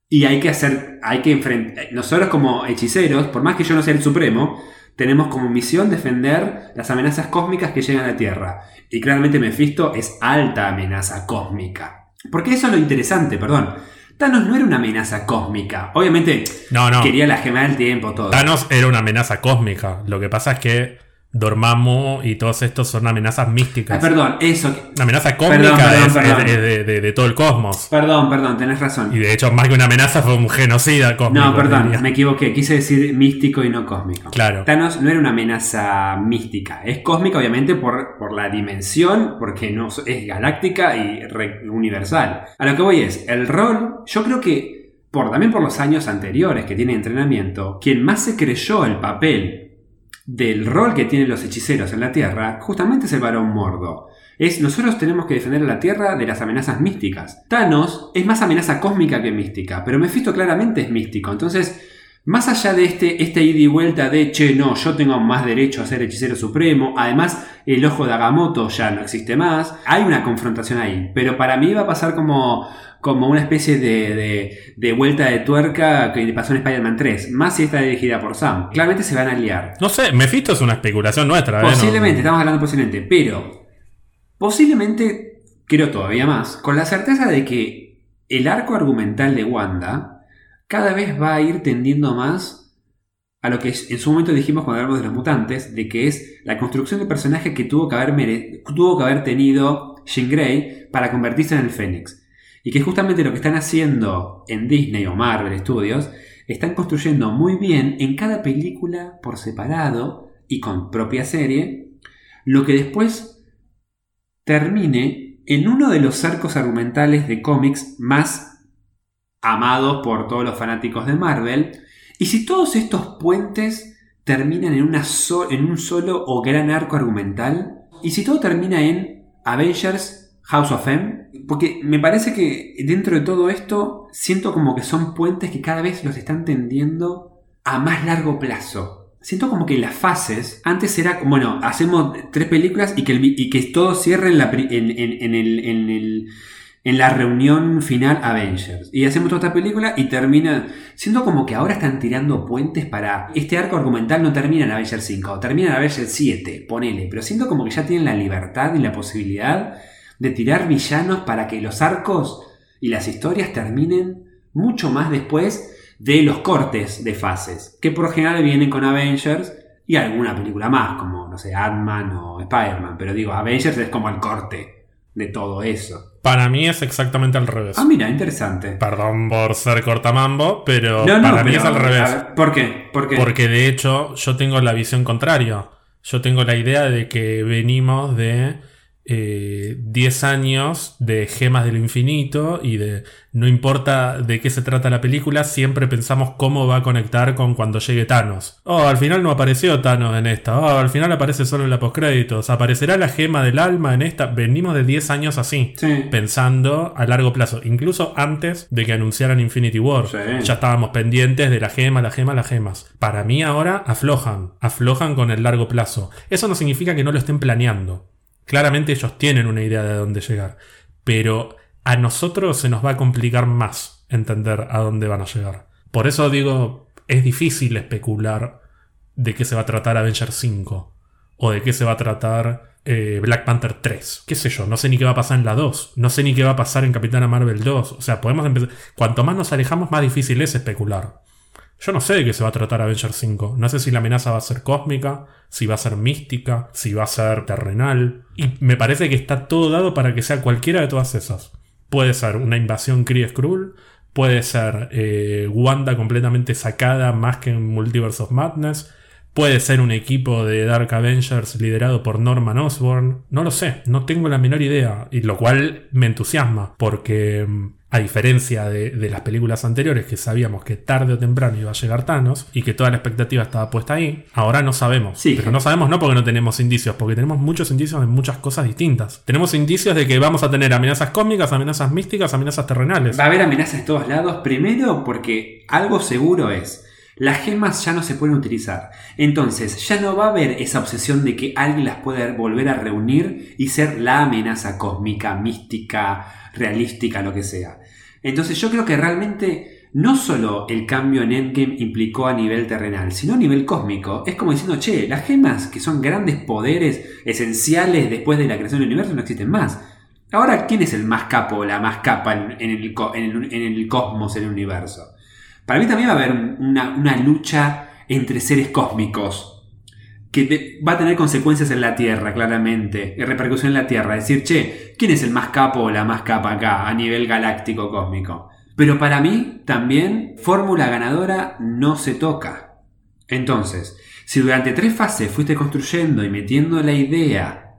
y hay que hacer, hay que enfrentar, nosotros como hechiceros, por más que yo no sea el supremo, tenemos como misión defender las amenazas cósmicas que llegan a la Tierra. Y claramente Mephisto es alta amenaza cósmica. Porque eso es lo interesante, perdón. Thanos no era una amenaza cósmica. Obviamente No, no. quería la gema del tiempo, todo. Thanos era una amenaza cósmica. Lo que pasa es que Dormammu y todos estos son amenazas Ah, místicas. perdón, eso. Una amenaza cósmica Perdón, de, de- de- de todo el cosmos. Perdón, perdón, tenés razón. Y de hecho, más que una amenaza, fue un genocida cósmico. No, perdón, diría. me equivoqué. Quise decir místico y no cósmico. Claro. Thanos no era una amenaza mística. Es cósmica, obviamente, por, por la dimensión, porque no, es galáctica y re- universal. A lo que voy es, el rol, yo creo que, por, también por los años anteriores que tiene entrenamiento, quien más se creyó el papel del rol que tienen los hechiceros en la Tierra, justamente es el varón mordo. Es, nosotros tenemos que defender a la Tierra de las amenazas místicas. Thanos es más amenaza cósmica que mística, pero Mephisto claramente es místico. Entonces, más allá de este, este ida y vuelta de, che, no, yo tengo más derecho a ser hechicero supremo, además el ojo de Agamotto ya no existe más, hay una confrontación ahí, pero para mí va a pasar como, como una especie de, de- de vuelta de tuerca que le pasó en Spider-Man 3, más si está dirigida por Sam. Claramente se van a liar. No sé, Mephisto es una especulación nuestra. ¿eh? Posiblemente, No- estamos hablando posiblemente, pero posiblemente, creo todavía más, con la certeza de que el arco argumental de Wanda cada vez va a ir tendiendo más a lo que en su momento dijimos cuando hablamos de los mutantes, de que es la construcción del personaje que tuvo que haber, mere- tuvo que haber tenido Jean Grey para convertirse en el Fénix. Y que justamente lo que están haciendo en Disney o Marvel Studios, están construyendo muy bien en cada película por separado y con propia serie, lo que después termine en uno de los arcos argumentales de cómics más amados por todos los fanáticos de Marvel. Y si todos estos puentes terminan en, una en un solo o gran arco argumental, y si todo termina en Avengers House of M, porque me parece que dentro de todo esto siento como que son puentes que cada vez los están tendiendo a más largo plazo. Siento como que las fases, antes era, bueno, hacemos tres películas y que, el- y que todo cierre en la, en, la reunión final Avengers. Y hacemos otra película y termina... Siento como que ahora están tirando puentes para... Este arco argumental no termina en Avengers 5, termina en Avengers 7, ponele. Pero siento como que ya tienen la libertad y la posibilidad de tirar villanos para que los arcos y las historias terminen mucho más después de los cortes de fases, que por general vienen con Avengers y alguna película más, como, no sé, Ant-Man o Spider-Man, pero digo, Avengers es como el corte de todo eso. Para mí es exactamente al revés. Ah, mira, interesante. Perdón por ser cortamambo, pero No, no, para mí pero, es al revés. ver, ¿Por qué? ¿Por qué? Porque de hecho yo tengo la visión contraria. Yo tengo la idea de que venimos de eh, 10 años de gemas del infinito y de no importa de qué se trata la película, siempre pensamos cómo va a conectar con cuando llegue Thanos. Oh, al final no apareció Thanos en esta. Oh, al final aparece solo en la postcréditos. ¿Aparecerá la gema del alma en esta? Venimos de 10 años así. Sí. Pensando a largo plazo, incluso antes de que anunciaran Infinity War. Sí. Ya estábamos pendientes de la gema, la gema, las gemas. Para mí ahora aflojan, aflojan con el largo plazo. Eso no significa que no lo estén planeando. Claramente ellos tienen una idea de dónde llegar. Pero a nosotros se nos va a complicar más entender a dónde van a llegar. Por eso digo, es difícil especular de qué se va a tratar Avengers 5. O de qué se va a tratar eh, Black Panther 3. Qué sé yo, no sé ni qué va a pasar en la 2. No sé ni qué va a pasar en Capitana Marvel 2. O sea, podemos empezar... Cuanto más nos alejamos, más difícil es especular. Yo no sé de qué se va a tratar Avengers 5. No sé si la amenaza va a ser cósmica, si va a ser mística, si va a ser terrenal. Y me parece que está todo dado para que sea cualquiera de todas esas. Puede ser una invasión Kree Skrull, puede ser eh, Wanda completamente sacada más que en Multiverse of Madness, puede ser un equipo de Dark Avengers liderado por Norman Osborn. No lo sé, no tengo la menor idea. Y lo cual me entusiasma, porque mm, a diferencia de, de las películas anteriores que sabíamos que tarde o temprano iba a llegar Thanos y que toda la expectativa estaba puesta ahí, ahora no sabemos. Sí. Pero no sabemos no porque no tenemos indicios, porque tenemos muchos indicios de muchas cosas distintas. Tenemos indicios de que vamos a tener amenazas cósmicas, amenazas místicas, amenazas terrenales. Va a haber amenazas de todos lados. Primero, porque algo seguro es. Las gemas ya no se pueden utilizar. Entonces, ya no va a haber esa obsesión de que alguien las pueda volver a reunir y ser la amenaza cósmica, mística, realística, lo que sea. Entonces, yo creo que realmente no solo el cambio en Endgame implicó a nivel terrenal, sino a nivel cósmico. Es como diciendo, che, las gemas, que son grandes poderes esenciales después de la creación del universo, no existen más. Ahora, ¿quién es el más capo o la más capa en, el, en el- en el cosmos, en el universo? Para mí también va a haber un- una, lucha entre seres cósmicos que va a tener consecuencias en la Tierra, claramente, y repercusión en la Tierra. Decir, che, ¿quién es el más capo o la más capa acá a nivel galáctico cósmico? Pero para mí también, fórmula ganadora no se toca. Entonces, si durante tres fases fuiste construyendo y metiendo la idea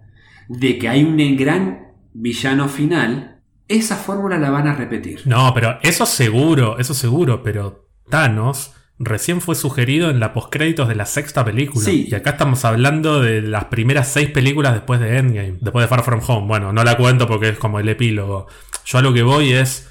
de que hay un gran villano final, esa fórmula la van a repetir. No, pero eso seguro, eso seguro, pero Thanos recién fue sugerido en la postcréditos de la sexta película. Sí. Y acá estamos hablando de las primeras seis películas después de Endgame, después de Far From Home. Bueno, no la cuento porque es como el epílogo. Yo a lo que voy es,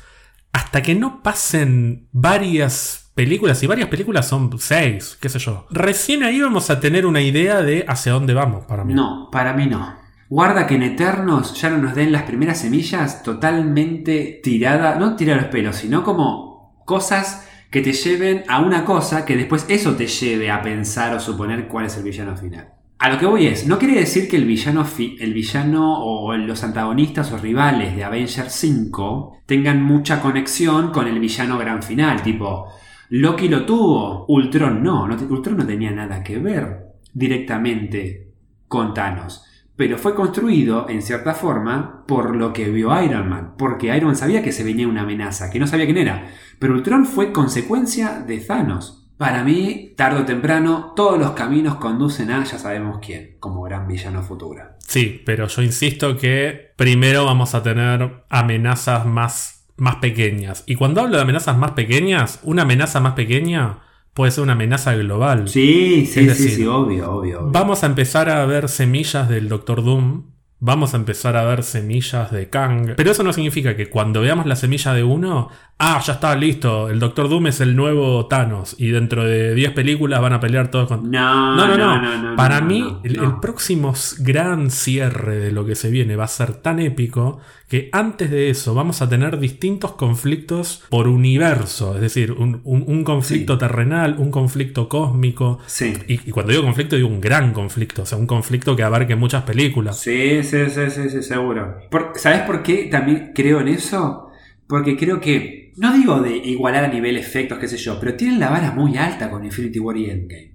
hasta que no pasen varias películas, y varias películas son seis, qué sé yo, recién ahí vamos a tener una idea de hacia dónde vamos para mí. No, para mí no. Guarda que en Eternos ya no nos den las primeras semillas totalmente tirada, no tirar los pelos, sino como cosas que te lleven a una cosa que después eso te lleve a pensar o suponer cuál es el villano final. A lo que voy es, no quiere decir que el villano, el villano o los antagonistas o rivales de Avengers 5 tengan mucha conexión con el villano gran final, tipo, Loki lo tuvo, Ultron no, no Ultron no tenía nada que ver directamente con Thanos. Pero fue construido, en cierta forma, por lo que vio Iron Man. Porque Iron Man sabía que se venía una amenaza, que no sabía quién era. Pero Ultron fue consecuencia de Thanos. Para mí, tarde o temprano, todos los caminos conducen a ya sabemos quién, como gran villano futuro. Sí, pero yo insisto que primero vamos a tener amenazas más, más pequeñas. Y cuando hablo de amenazas más pequeñas, una amenaza más pequeña puede ser una amenaza global. Sí, sí, sí, sí, obvio, obvio. obvio. Vamos a empezar a ver semillas del Doctor Doom. vamos a empezar a ver semillas de Kang. Pero eso no significa que cuando veamos la semilla de uno, ah, ya está listo, el Doctor Doom es el nuevo Thanos y dentro de 10 películas van a pelear todos con... No, No, no, no. no, no, Para mí, el, próximo gran cierre de lo que se viene va a ser tan épico que antes de eso vamos a tener distintos conflictos por universo. Es decir, un, un- un conflicto Sí. terrenal, un conflicto cósmico. Sí. Y, y cuando digo conflicto, digo un gran conflicto. O sea, un conflicto que abarque muchas películas. Sí, sí, sí, sí, sí, seguro. Por- ¿Sabes por qué también creo en eso? Porque creo que, no digo de igualar a nivel efectos, qué sé yo, pero tienen la vara muy alta con Infinity War y Endgame.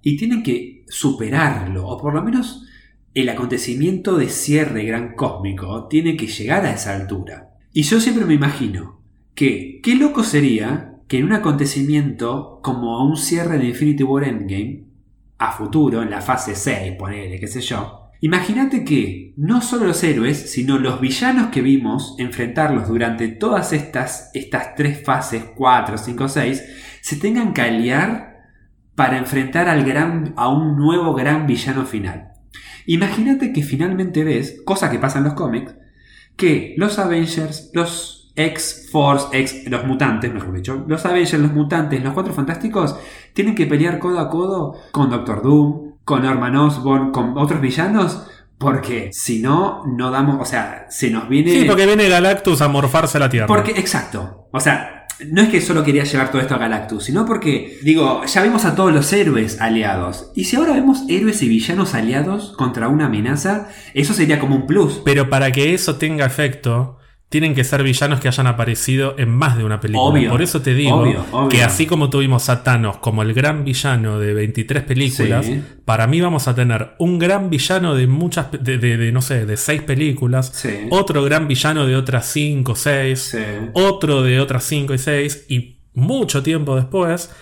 Y tienen que superarlo, o por lo menos el acontecimiento de cierre gran cósmico tiene que llegar a esa altura. Y yo siempre me imagino que, qué loco sería que en un acontecimiento como un cierre de Infinity War Endgame, a futuro, en la fase 6, ponele, qué sé yo, Imagínate que no solo los héroes, sino los villanos que vimos enfrentarlos durante todas estas, estas tres fases, 4, 5, 6, se tengan que aliar para enfrentar al gran, a un nuevo gran villano final. Imagínate que finalmente ves, cosa que pasa en los cómics, que los Avengers, los X-Force, X, los mutantes, mejor dicho, los Avengers, los mutantes, los cuatro fantásticos, tienen que pelear codo a codo con Doctor Doom, con Norman Osborn, con otros villanos, porque si no, no damos, o sea, se nos viene... Sí, porque viene Galactus a morfarse la Tierra. Porque, exacto. O sea, no es que solo quería llevar todo esto a Galactus, sino porque, digo, ya vimos a todos los héroes aliados. Y si ahora vemos héroes y villanos aliados contra una amenaza, eso sería como un plus. Pero para que eso tenga efecto, tienen que ser villanos que hayan aparecido en más de una película. Obvio, Por eso te digo obvio, obvio. que así como tuvimos a Thanos como el gran villano de 23 películas, Sí. para mí vamos a tener un gran villano de muchas, de, de- de, no sé, de 6 películas, Sí. otro gran villano de otras 5 o 6, Sí. otro de otras 5 y 6, y mucho tiempo después,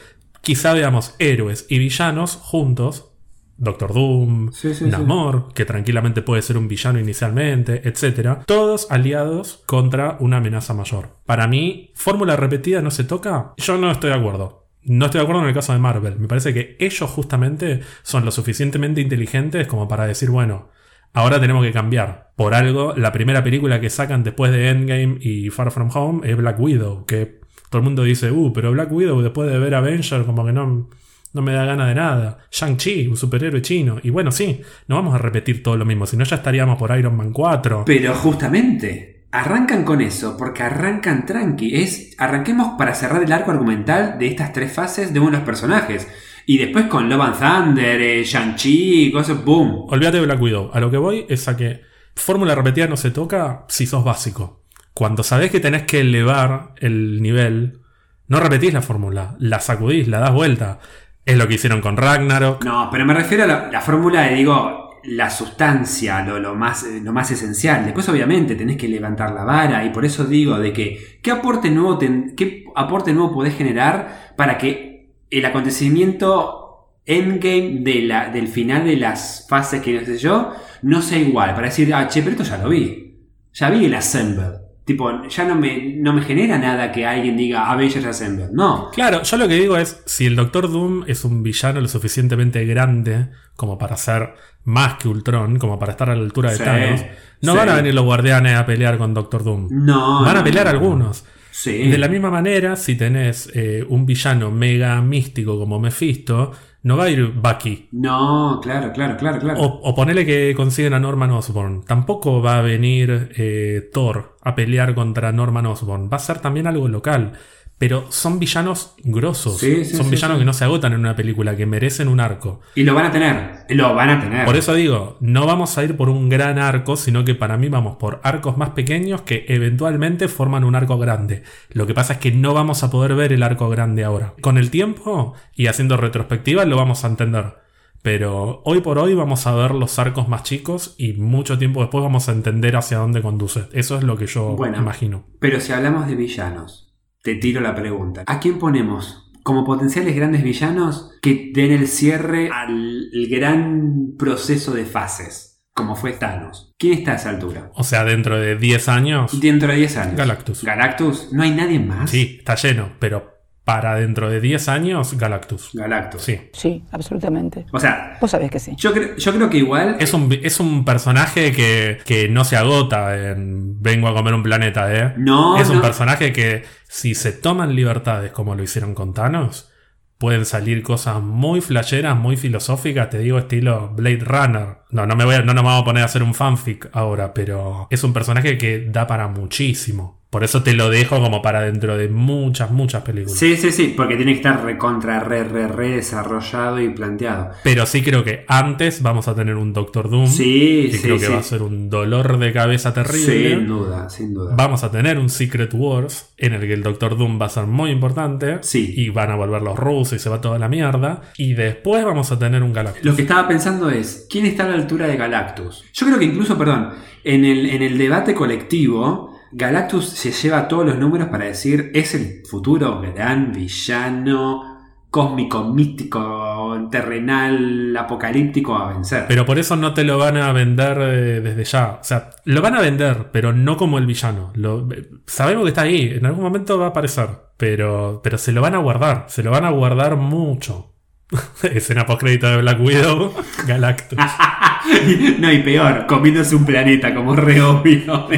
quizá veamos héroes y villanos juntos. Doctor Doom, Sí, sí, sí. Namor, que tranquilamente puede ser un villano inicialmente, etc. Todos aliados contra una amenaza mayor. Para mí, fórmula repetida no se toca. Yo no estoy de acuerdo. No estoy de acuerdo en el caso de Marvel. Me parece que ellos justamente son lo suficientemente inteligentes como para decir, bueno, ahora tenemos que cambiar. Por algo, la primera película que sacan después de Endgame y Far From Home es Black Widow, que todo el mundo dice, uh, pero Black Widow después de ver Avenger como que no, no me da gana de nada. Shang-Chi, un superhéroe chino. Y bueno, sí, no vamos a repetir todo lo mismo, si no ya estaríamos por Iron Man 4. Pero justamente, arrancan con eso, porque arrancan tranqui. Es, arranquemos para cerrar el arco argumental de estas tres fases de uno de los personajes. Y después con Love and Thunder, eh, Shang-Chi, cosas, boom. Olvídate de Black Widow. A lo que voy es a que fórmula repetida no se toca si sos básico. Cuando sabés que tenés que elevar el nivel, no repetís la fórmula, la sacudís, la das vuelta. Es lo que hicieron con Ragnarok. No, pero me refiero a la, la fórmula de, digo, la sustancia, lo, lo más, lo más esencial. Después, obviamente, tenés que levantar la vara y por eso digo de que, ¿qué aporte nuevo, qué aporte nuevo podés generar para que el acontecimiento endgame de la, del final de las fases que no sé yo no sea igual? Para decir, ah, che, pero esto ya lo vi. Ya vi el Assemble. Tipo, ya no me, no me genera nada que alguien diga Avengers Assemble. No. Claro, yo lo que digo es, si el Doctor Doom es un villano lo suficientemente grande como para ser más que Ultron, como para estar a la altura de Sí, Thanos, no sí. van a venir los guardianes a pelear con Doctor Doom. No. Van a pelear no. algunos. Sí. De la misma manera, si tenés eh, un villano mega místico como Mephisto, no va a ir Bucky. No, claro, claro, claro, claro. O, o ponele que consiguen a Norman Osborn. Tampoco va a venir eh, Thor a pelear contra Norman Osborn. Va a ser también algo local. Pero son villanos grosos. Sí, sí, son sí, villanos que no se agotan en una película, que merecen un arco. Y lo van a tener. Lo van a tener. Por eso digo, no vamos a ir por un gran arco, sino que para mí vamos por arcos más pequeños que eventualmente forman un arco grande. Lo que pasa es que no vamos a poder ver el arco grande ahora. Con el tiempo y haciendo retrospectiva lo vamos a entender. Pero hoy por hoy vamos a ver los arcos más chicos y mucho tiempo después vamos a entender hacia dónde conduce. Eso es lo que yo Bueno. imagino. Pero si hablamos de villanos, te tiro la pregunta. ¿A quién ponemos como potenciales grandes villanos que den el cierre al gran proceso de fases? Como fue Thanos. ¿Quién está a esa altura? O sea, dentro de 10 años, Dentro de 10 años. Galactus. Galactus. ¿No hay nadie más? sí, está lleno, pero para dentro de 10 años, Galactus. Galactus. Sí. Sí, absolutamente. O sea, Vos sabés que sí. yo, creo- yo creo que igual. Es un, es un personaje que, que no se agota en Vengo a comer un planeta, ¿eh? No, Es un no. personaje que, si se toman libertades como lo hicieron con Thanos, pueden salir cosas muy flasheras, muy filosóficas, te digo, estilo Blade Runner. No, no, me voy a- no nos vamos a poner a hacer un fanfic ahora, pero es un personaje que da para muchísimo. Por eso te lo dejo como para dentro de muchas, muchas películas. Sí, sí, sí, porque tiene que estar recontra, re, re, re desarrollado y planteado. Pero sí creo que antes vamos a tener un Doctor Doom. Sí, que sí, creo que sí. va a ser un dolor de cabeza terrible. Sin duda, sin duda. Vamos a tener un Secret Wars en el que el Doctor Doom va a ser muy importante. Sí. Y van a volver los rusos y se va toda la mierda. Y después vamos a tener un Galactus. Lo que estaba pensando es, ¿quién está a la altura de Galactus? Yo creo que incluso, perdón, en el, en el debate colectivo, Galactus se lleva todos los números para decir, es el futuro gran villano cósmico, místico, terrenal, apocalíptico a vencer. Pero por eso no te lo van a vender eh, desde ya. O sea, lo van a vender, pero no como el villano. Eh, sabemos que está ahí. En algún momento va a aparecer. Pero, pero se lo van a guardar. Se lo van a guardar mucho. Escena postcrédito de Black Widow. Galactus. no, y peor, comiéndose un planeta, como re obvio.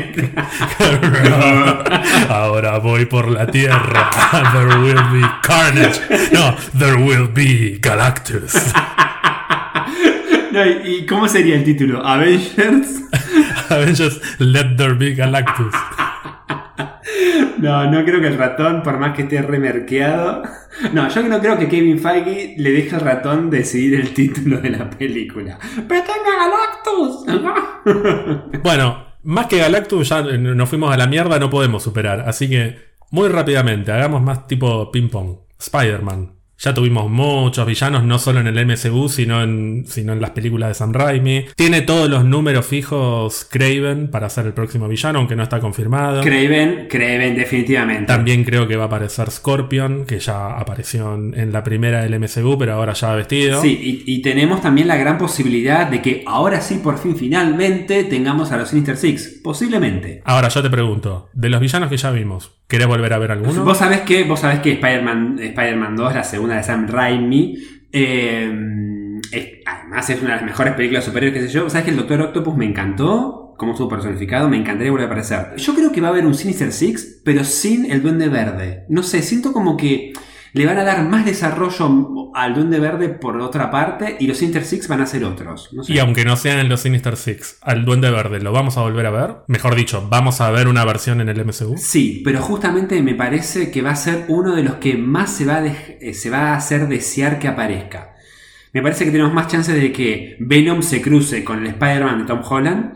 Ahora voy por la tierra. There will be carnage. No, there will be Galactus. No, ¿y y cómo sería el título? ¿Avengers? Avengers, let there be Galactus. No, no creo que el ratón, por más que esté remerqueado. No, yo no creo que Kevin Feige le deje al ratón decidir el título de la película. ¡Pero tenga Galactus! Bueno, más que Galactus ya nos fuimos a la mierda, no podemos superar. Así que, muy rápidamente, hagamos más tipo ping-pong. Spider-Man. Ya tuvimos muchos villanos, no solo en el MCU, sino en, sino en las películas de Sam Raimi. Tiene todos los números fijos Craven para ser el próximo villano, aunque no está confirmado. Craven, Craven, definitivamente. También creo que va a aparecer Scorpion, que ya apareció en, la primera del MCU, pero ahora ya vestido. Sí, y, y tenemos también la gran posibilidad de que ahora sí, por fin, finalmente, tengamos a los Sinister Six. Posiblemente. Ahora yo te pregunto, de los villanos que ya vimos, ¿querés volver a ver alguno? Vos sabés que, vos sabés que Spider-Man Spider 2, la segunda de Sam Raimi, es- además es una de las mejores películas superiores que sé yo. ¿Sabés que el Doctor Octopus me encantó? Cómo estuvo personificado, me encantaría volver a aparecer. Yo creo que va a haber un Sinister Six, pero sin el Duende Verde. No sé, siento como que le van a dar más desarrollo al Duende Verde por otra parte y los Sinister Six van a ser otros. No sé. Y aunque no sean en los Sinister Six, al Duende Verde, ¿lo vamos a volver a ver? Mejor dicho, ¿vamos a ver una versión en el MCU? Sí, pero justamente me parece que va a ser uno de los que más se va a, eh, se va a hacer desear que aparezca. Me parece que tenemos más chances de que Venom se cruce con el Spider-Man de Tom Holland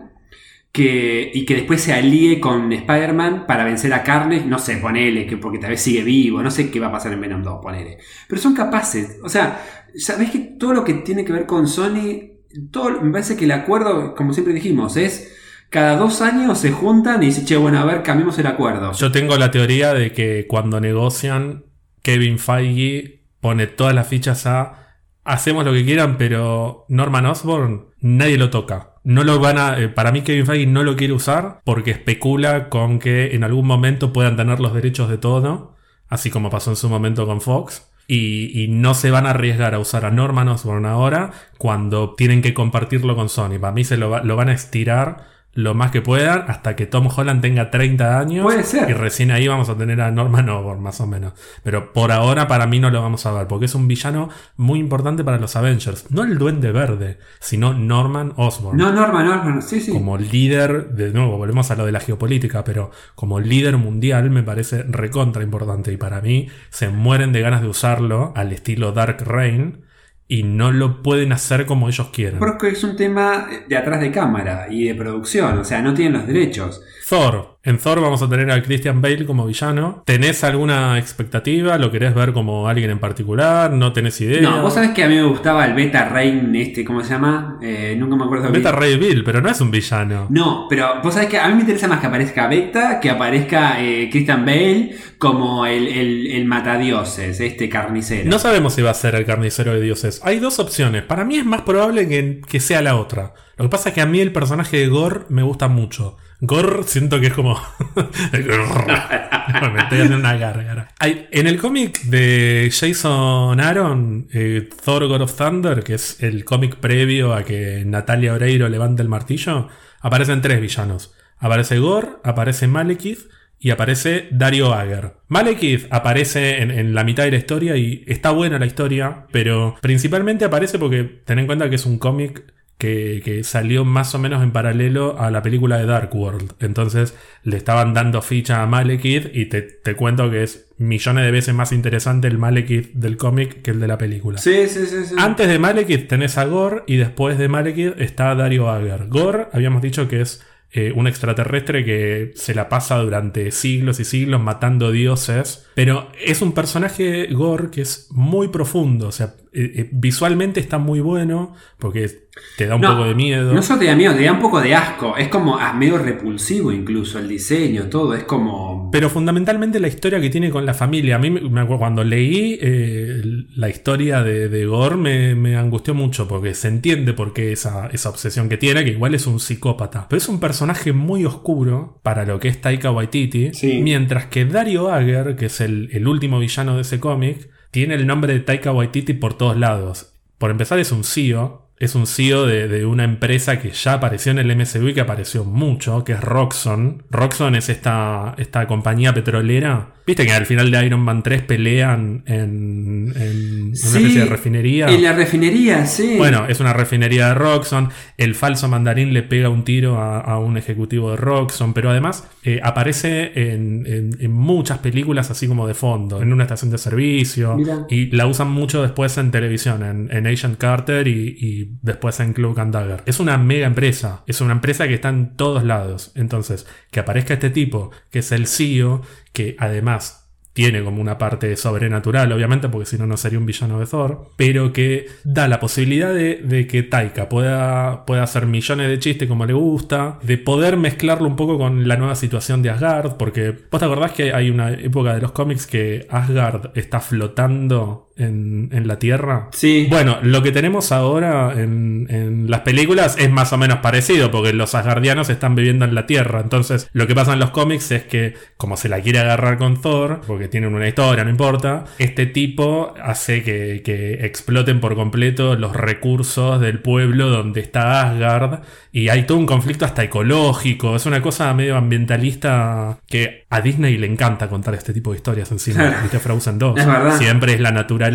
que, y que después se alíe con Spider-Man para vencer a Carnage. No sé, ponele, que porque tal vez sigue vivo, no sé qué va a pasar en Venom 2, ponele. Pero son capaces. O sea, sabés que todo lo que tiene que ver con Sony, todo, me parece que el acuerdo, como siempre dijimos, es cada dos años se juntan y dicen, che, bueno, a ver, cambiemos el acuerdo. Yo tengo la teoría de que cuando negocian, Kevin Feige pone todas las fichas a hacemos lo que quieran, pero Norman Osborn nadie lo toca. No lo van a. eh, para mí, Kevin Feige no lo quiere usar porque especula con que en algún momento puedan tener los derechos de todo, así como pasó en su momento con Fox. Y, no se van a arriesgar a usar a Norman Osborn ahora cuando tienen que compartirlo con Sony. Para mí se lo van a estirar lo más que puedan hasta que Tom Holland tenga 30 años. Puede ser. Y recién ahí vamos a tener a Norman Osborn, más o menos. Pero por ahora para mí no lo vamos a ver, porque es un villano muy importante para los Avengers. No el Duende Verde, sino Norman Osborn. No, Norman, Norman, sí, sí. Como líder, de nuevo, volvemos a lo de la geopolítica, pero como líder mundial me parece recontra importante. Y para mí se mueren de ganas de usarlo al estilo Dark Reign y no lo pueden hacer como ellos quieren. Porque es un tema de atrás de cámara y de producción, o sea, no tienen los derechos. Thor. En Thor vamos a tener a Christian Bale como villano. ¿Tenés alguna expectativa? ¿Lo querés ver como alguien en particular? ¿No tenés idea? No, vos sabés que a mí me gustaba el Beta Rain, este, ¿cómo se llama? Eh, nunca me acuerdo Beta. Ray Bill, pero no es un villano. No, pero vos sabés que a mí me interesa más que aparezca Beta, que aparezca eh, Christian Bale como el, el, el matadioses, este carnicero. No sabemos si va a ser el carnicero de dioses. Hay dos opciones. Para mí es más probable que, que sea la otra. Lo que pasa es que a mí el personaje de Gore me gusta mucho. Gore siento que es como. Me estoy haciendo una gárgara. En el cómic de Jason Aaron, eh, Thor God of Thunder, que es el cómic previo a que Natalia Oreiro levante el martillo, aparecen tres villanos. Aparece Gore, aparece Malekith y aparece Dario Ager. Malekith aparece en, en la mitad de la historia y está buena la historia, pero principalmente aparece porque ten en cuenta que es un cómic que, que salió más o menos en paralelo a la película de Dark World. Entonces le estaban dando ficha a Malekith y te, te cuento que es millones de veces más interesante el Malekith del cómic que el de la película. Sí, sí, sí. sí. Antes de Malekith tenés a Gore y después de Malekith está Dario Ager. Gore habíamos dicho que es eh, un extraterrestre que se la pasa durante siglos y siglos matando dioses, pero es un personaje Gore que es muy profundo, o sea, eh, eh, visualmente está muy bueno porque te da un No, poco de miedo. No solo te da miedo, te da un poco de asco. Es como ah, medio repulsivo incluso el diseño, todo. Es como. Pero fundamentalmente la historia que tiene con la familia. A mí me acuerdo cuando leí eh, la historia de, de Gore me, me angustió mucho porque se entiende por qué esa, esa obsesión que tiene, que igual es un psicópata. Pero es un personaje muy oscuro para lo que es Taika Waititi. Sí. Mientras que Dario Ager, que es el, el último villano de ese cómic, tiene el nombre de Taika Waititi por todos lados. Por empezar es un CEO. Es un CEO de, de una empresa que ya apareció en el MCU y que apareció mucho, que es Roxxon. Roxxon es esta, esta compañía petrolera. Viste que al final de Iron Man 3 pelean en, en una especie de refinería. En la refinería, sí. Bueno, es una refinería de Roxxon. El falso mandarín le pega un tiro a, a un ejecutivo de Roxxon. Pero además eh, aparece en, en- en muchas películas así como de fondo. En una estación de servicio. Y la usan mucho después en televisión. En, en Agent Carter y, y después en Cloak and. Es una mega empresa. Es una empresa que está en todos lados. Entonces, que aparezca este tipo, que es el CEO, que además tiene como una parte sobrenatural, obviamente, porque si no, no sería un villano de Thor, pero que da la posibilidad de, de que Taika pueda, pueda hacer millones de chistes como le gusta, de poder mezclarlo un poco con la nueva situación de Asgard, porque vos te acordás que hay una época de los cómics que Asgard está flotando en, en la Tierra. Sí. Bueno, lo que tenemos ahora en, en las películas es más o menos parecido, porque los asgardianos están viviendo en la Tierra. Entonces, lo que pasa en los cómics es que, como se la quiere agarrar con Thor, porque tienen una historia, no importa, este tipo hace que, que exploten por completo los recursos del pueblo donde está Asgard. Y hay todo un conflicto hasta ecológico. Es una cosa medio ambientalista que a Disney le encanta contar este tipo de historias encima. ¿Viste Frozen 2? Es. Siempre es la naturaleza,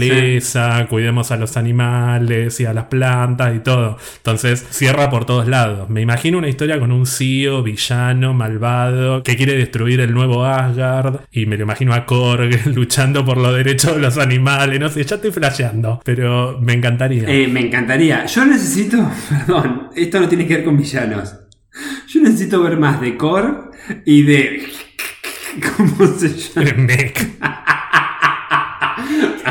cuidemos a los animales y a las plantas y todo. Entonces cierra por todos lados. Me imagino una historia con un CEO villano, malvado, que quiere destruir el nuevo Asgard. Y me lo imagino a Korg luchando por los derechos de los animales. No sé, ya estoy flasheando. Pero me encantaría. Eh, me encantaría. Yo necesito. Perdón, esto no tiene que ver con villanos. Yo necesito ver más de Core y de. ¿Cómo se llama?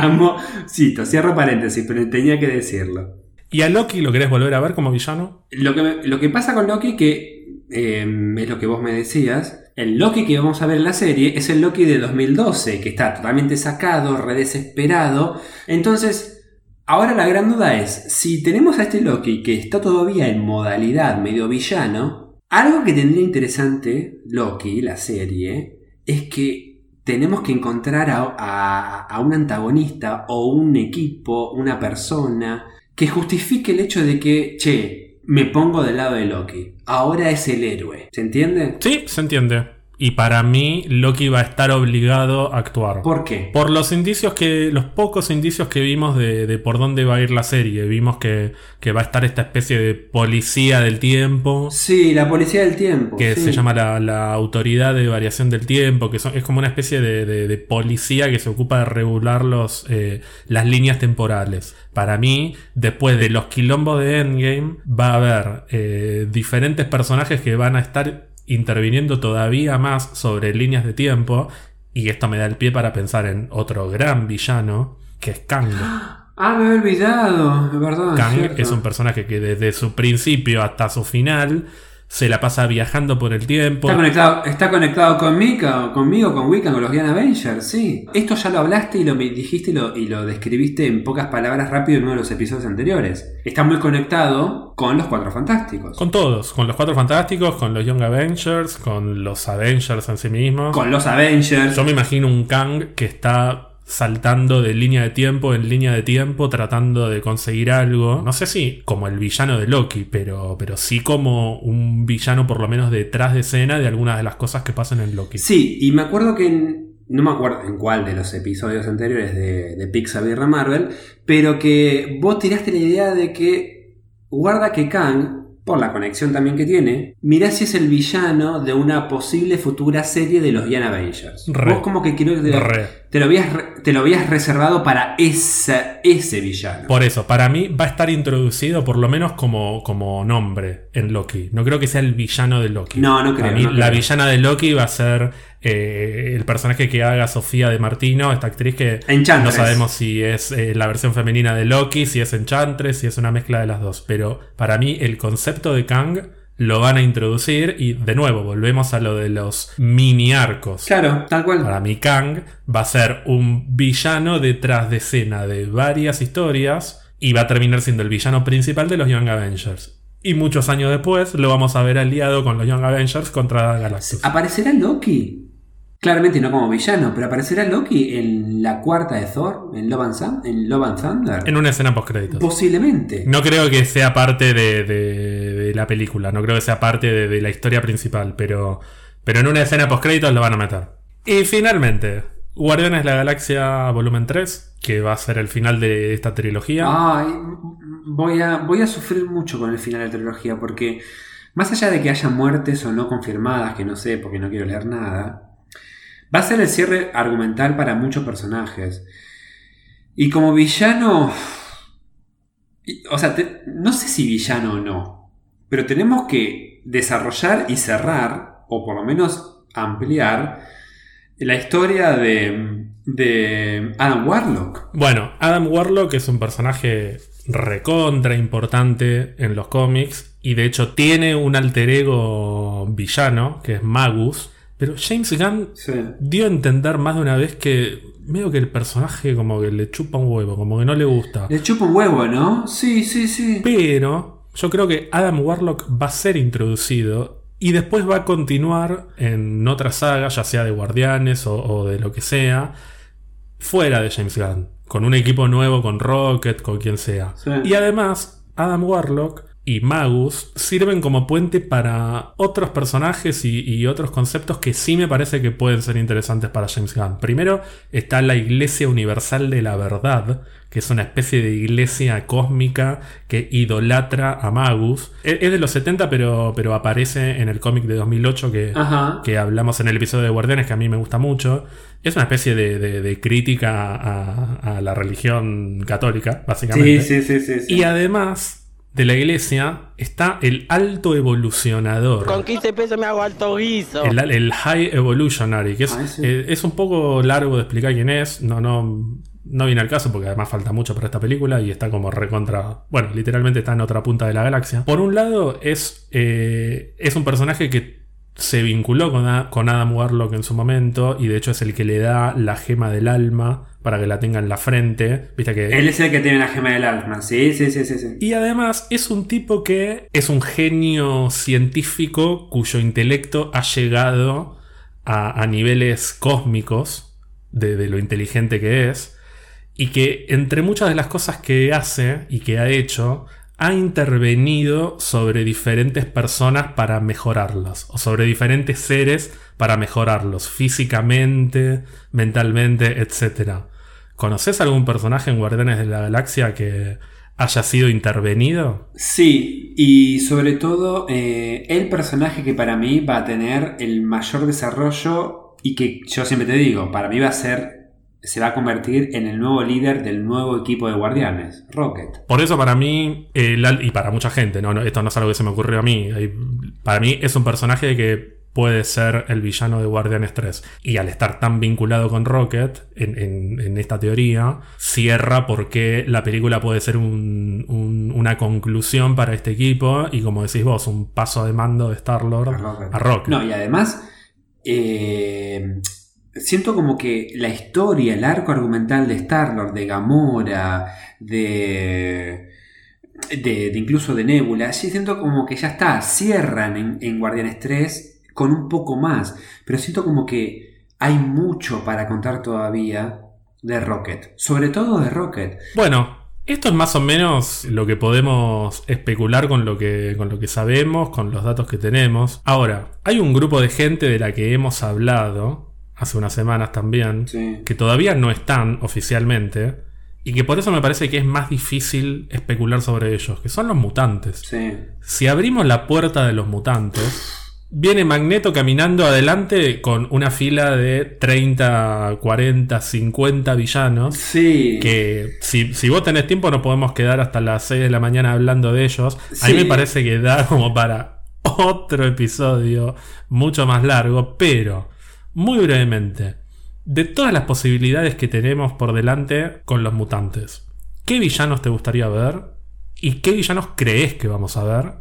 Amo. Cito, cierro paréntesis, pero tenía que decirlo. ¿Y a Loki lo querés volver a ver como villano? Lo que, me- lo que pasa con Loki, que eh, es lo que vos me decías, el Loki que vamos a ver en la serie es el Loki de 2012, que está totalmente sacado, re desesperado. Entonces, ahora la gran duda es, si tenemos a este Loki que está todavía en modalidad medio villano, algo que tendría interesante Loki, la serie, es que tenemos que encontrar a, un antagonista o un equipo, una persona, que justifique el hecho de que, che, me pongo del lado de Loki. Ahora es el héroe. ¿Se entiende? Sí, se entiende. Y para mí, Loki va a estar obligado a actuar. ¿Por qué? Por los indicios que, los pocos indicios que vimos de, de por dónde va a ir la serie, vimos que, que va a estar esta especie de policía del tiempo, Sí, la policía del tiempo. que sí. se llama la, la autoridad de variación del tiempo, que son- es como una especie de, de- de policía que se ocupa de regular los, eh, las líneas temporales. Para mí, después de los quilombos de Endgame, va a haber eh, diferentes personajes que van a estar interviniendo todavía más sobre líneas de tiempo. Y esto me da el pie para pensar en otro gran villano, que es Kang. Ah, me había olvidado. Kang es un personaje que desde su principio hasta su final se la pasa viajando por el tiempo. Está conectado, está conectado con Mika, conmigo, con Wiccan, con los Young Avengers, sí. Esto ya lo hablaste y lo dijiste y lo, y lo describiste en pocas palabras rápido en uno de los episodios anteriores. Está muy conectado con los Cuatro Fantásticos. Con todos, con los Cuatro Fantásticos, con los Young Avengers, con los Avengers en sí mismos. Con los Avengers. Yo me imagino un Kang que está saltando de línea de tiempo en línea de tiempo tratando de conseguir algo. No sé si como el villano de Loki, pero, pero sí como un villano por lo menos detrás de escena de algunas de las cosas que pasan en Loki. Sí, y me acuerdo que en, no me acuerdo en cuál de los episodios anteriores de, de Pixar Marvel, pero que vos tiraste la idea de que guarda que Kang, por la conexión también que tiene, mirá si es el villano de una posible futura serie de los Young Avengers. Re. Vos como que creo que te, te lo habías, te lo habías reservado para esa, ese villano. Por eso, para mí va a estar introducido por lo menos como, como nombre en Loki. No creo que sea el villano de Loki. No, no Para creo, mí, no la creo. villana de Loki va a ser eh, el personaje que haga Sofía de Martino, esta actriz que no Enchantress. sabemos si es eh, la versión femenina de Loki, si es Enchantress, si es una mezcla de las dos. Pero para mí el concepto de Kang lo van a introducir y de nuevo volvemos a lo de los mini arcos. Claro, tal cual. Para mí Kang va a ser un villano detrás de escena de varias historias y va a terminar siendo el villano principal de los Young Avengers. Y muchos años después lo vamos a ver aliado con los Young Avengers contra Galactus. ¿Aparecerá Loki? Claramente no como villano, pero aparecerá Loki en la cuarta de Thor, en Love and, en Love and Thunder. En una escena post créditos. Posiblemente. No creo que sea parte de, de- de la película, no creo que sea parte de, de la historia principal, pero, pero en una escena post créditos lo van a meter. Y finalmente, Guardianes de la Galaxia Volumen 3, que va a ser el final de esta trilogía. Ay, voy a, voy a sufrir mucho con el final de la trilogía porque más allá de que haya muertes o no confirmadas, que no sé porque no quiero leer nada, va a ser el cierre argumental para muchos personajes. Y como villano, o sea, no sé si villano o no, pero tenemos que desarrollar y cerrar, o por lo menos ampliar, la historia de, de Adam Warlock. Bueno, Adam Warlock es un personaje recontra importante en los cómics y de hecho tiene un alter ego villano que es Magus, pero James Gunn Sí. dio a entender más de una vez que medio que el personaje como que le chupa un huevo, como que no le gusta. Le chupa un huevo, ¿no? Sí, sí, sí. Pero yo creo que Adam Warlock va a ser introducido y después va a continuar en otra saga, ya sea de Guardianes o, o de lo que sea, fuera de James Gunn, con un equipo nuevo, con Rocket, con quien sea. Sí. Y además, Adam Warlock y Magus sirven como puente para otros personajes y, y otros conceptos que sí me parece que pueden ser interesantes para James Gunn. Primero está la Iglesia Universal de la Verdad, que es una especie de iglesia cósmica que idolatra a Magus. Es, es de los 70, pero, pero aparece en el cómic de 2008 que, que hablamos en el episodio de Guardianes, que a mí me gusta mucho. Es una especie de, de- de crítica a, a la religión católica, básicamente. Sí, sí. sí. Y además de la iglesia está el alto evolucionador. Con 15 pesos me hago alto guiso. El, el High Evolutionary, que es, Ah, sí. eh, es un poco largo de explicar quién es. No, no, no viene al caso porque además falta mucho para esta película y está como recontra. Bueno, literalmente está en otra punta de la galaxia. Por un lado, es, eh, es un personaje que se vinculó con, A- con Adam Warlock en su momento y de hecho es el que le da la gema del alma para que la tenga en la frente. Viste que Él es el que tiene la gema del alma. Sí, sí, sí, sí. sí. y además es un tipo que es un genio científico cuyo intelecto ha llegado a, a niveles cósmicos de, de lo inteligente que es. Y que entre muchas de las cosas que hace y que ha hecho, ha intervenido sobre diferentes personas para mejorarlas. O sobre diferentes seres para mejorarlos. Físicamente, mentalmente, etc. ¿Conoces algún personaje en Guardianes de la Galaxia que haya sido intervenido? Sí, y sobre todo eh, el personaje que para mí va a tener el mayor desarrollo y que yo siempre te digo, para mí va a ser, se va a convertir en el nuevo líder del nuevo equipo de guardianes, Rocket. Por eso para mí, al- y para mucha gente, ¿no? No, esto no es algo que se me ocurrió a mí, para mí es un personaje que puede ser el villano de Guardianes 3. Y al estar tan vinculado con Rocket, en, en- en esta teoría, cierra porque la película puede ser un- un- una conclusión para este equipo y como decís vos, un paso de mando de Star-Lord A Rocket. a Rocket. No, y además, eh, siento como que la historia, el arco argumental de Star-Lord, de Gamora, de, de, incluso de Nebula, sí siento como que ya está, cierran en, en Guardianes 3 con un poco más, pero siento como que hay mucho para contar todavía de Rocket, sobre todo de Rocket. Bueno, esto es más o menos lo que podemos especular con lo que, con lo que sabemos, con los datos que tenemos. Ahora, hay un grupo de gente de la que hemos hablado hace unas semanas también, Sí. que todavía no están oficialmente, y que por eso me parece que es más difícil especular sobre ellos, que son los mutantes. Sí. Si abrimos la puerta de los mutantes, viene Magneto caminando adelante con una fila de 30, 40, 50 villanos. Sí. Que si, si vos tenés tiempo nos podemos quedar hasta las 6 de la mañana hablando de ellos. A mí Sí. me parece que da como para otro episodio mucho más largo, pero muy brevemente, de todas las posibilidades que tenemos por delante con los mutantes, ¿qué villanos te gustaría ver? ¿Y qué villanos crees que vamos a ver?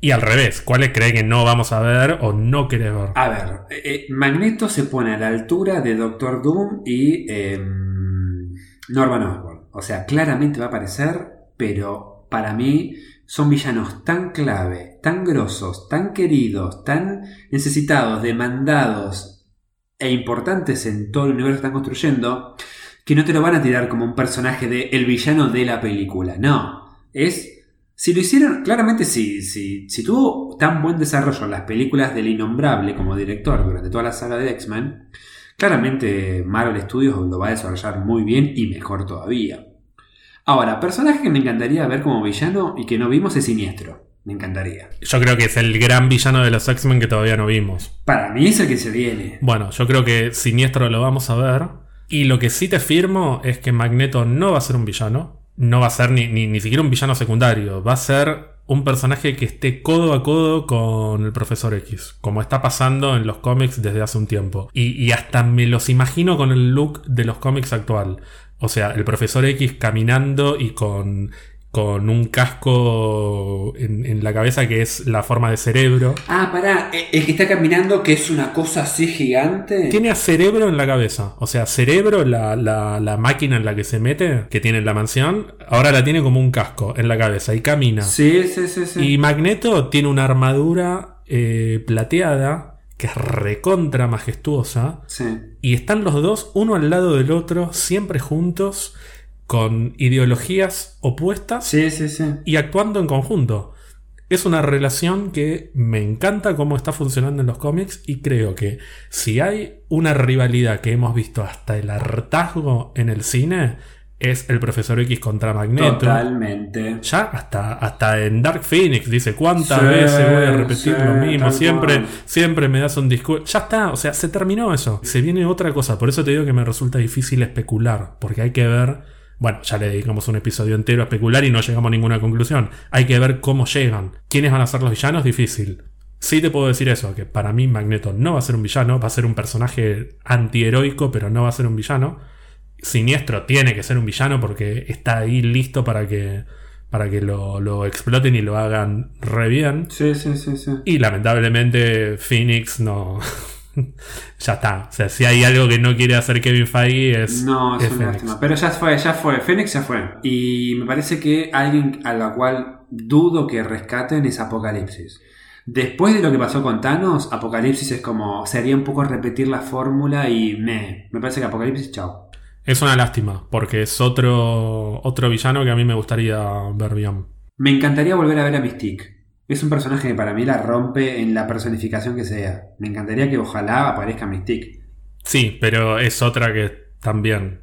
Y al revés, ¿cuáles crees que no vamos a ver o no querés ver? A ver, eh, eh, Magneto se pone a la altura de Doctor Doom y em, Norman Osborn. O sea, claramente va a aparecer, pero para mí son villanos tan clave, tan grosos, tan queridos, tan necesitados, demandados e importantes en todo el universo que están construyendo, que no te lo van a tirar como un personaje de el villano de la película. No, es si lo hicieron, claramente si, si, tuvo tan buen desarrollo en las películas del Innombrable como director durante toda la saga de X-Men, claramente Marvel Studios lo va a desarrollar muy bien y mejor todavía. Ahora, personaje que me encantaría ver como villano y que no vimos es Siniestro. Me encantaría. Yo creo que es el gran villano de los X-Men que todavía no vimos. Para mí es el que se viene. Bueno, yo creo que Siniestro lo vamos a ver. Y lo que sí te firmo es que Magneto no va a ser un villano. No va a ser ni, ni, ni siquiera un villano secundario. Va a ser un personaje que esté codo a codo con el Profesor X. Como está pasando en los cómics desde hace un tiempo. Y, y hasta me los imagino con el look de los cómics actual. O sea, el Profesor X caminando y con, con un casco en, en la cabeza que es la forma de cerebro. Ah, pará, eh, el que está caminando que es una cosa así gigante. Tiene a cerebro en la cabeza. O sea, cerebro, la, la- la máquina en la que se mete, que tiene en la mansión, ahora la tiene como un casco en la cabeza y camina. Sí, sí, sí, sí. Y Magneto tiene una armadura eh, plateada que es recontra majestuosa. Sí. Y están los dos, uno al lado del otro, siempre juntos, con ideologías opuestas Sí, sí, sí. y actuando en conjunto. Es una relación que me encanta cómo está funcionando en los cómics y creo que si hay una rivalidad que hemos visto hasta el hartazgo en el cine, es el Profesor X contra Magneto. Totalmente. Ya hasta, hasta en Dark Phoenix dice cuántas Sí, mismo voy a repetir sí, lo mismo, siempre, cual. siempre me das un discurso. Ya está, o sea, se terminó eso. Se viene otra cosa, por eso te digo que me resulta difícil especular, porque hay que ver, bueno, ya le dedicamos un episodio entero a especular y no llegamos a ninguna conclusión. Hay que ver cómo llegan. ¿Quiénes van a ser los villanos? Difícil. Sí te puedo decir eso, que para mí Magneto no va a ser un villano, va a ser un personaje antiheroico, pero no va a ser un villano. Siniestro tiene que ser un villano porque está ahí listo para que, para que lo, lo exploten y lo hagan re bien. Sí, sí, sí, sí. Y lamentablemente Phoenix no... ya está. O sea, si hay algo que no quiere hacer Kevin Feige es... No, es, es una lástima. Pero ya fue, ya fue. Fénix ya fue. Y me parece que alguien a la cual dudo que rescaten es Apocalipsis. Después de lo que pasó con Thanos, Apocalipsis es como. Sería un poco repetir la fórmula y. meh. Me parece que Apocalipsis, chao. Es una lástima, porque es otro, otro villano que a mí me gustaría ver bien. Me encantaría volver a ver a Mystique. Es un personaje que para mí la rompe en la personificación que sea. Me encantaría que ojalá aparezca Mystique. Sí, pero es otra que también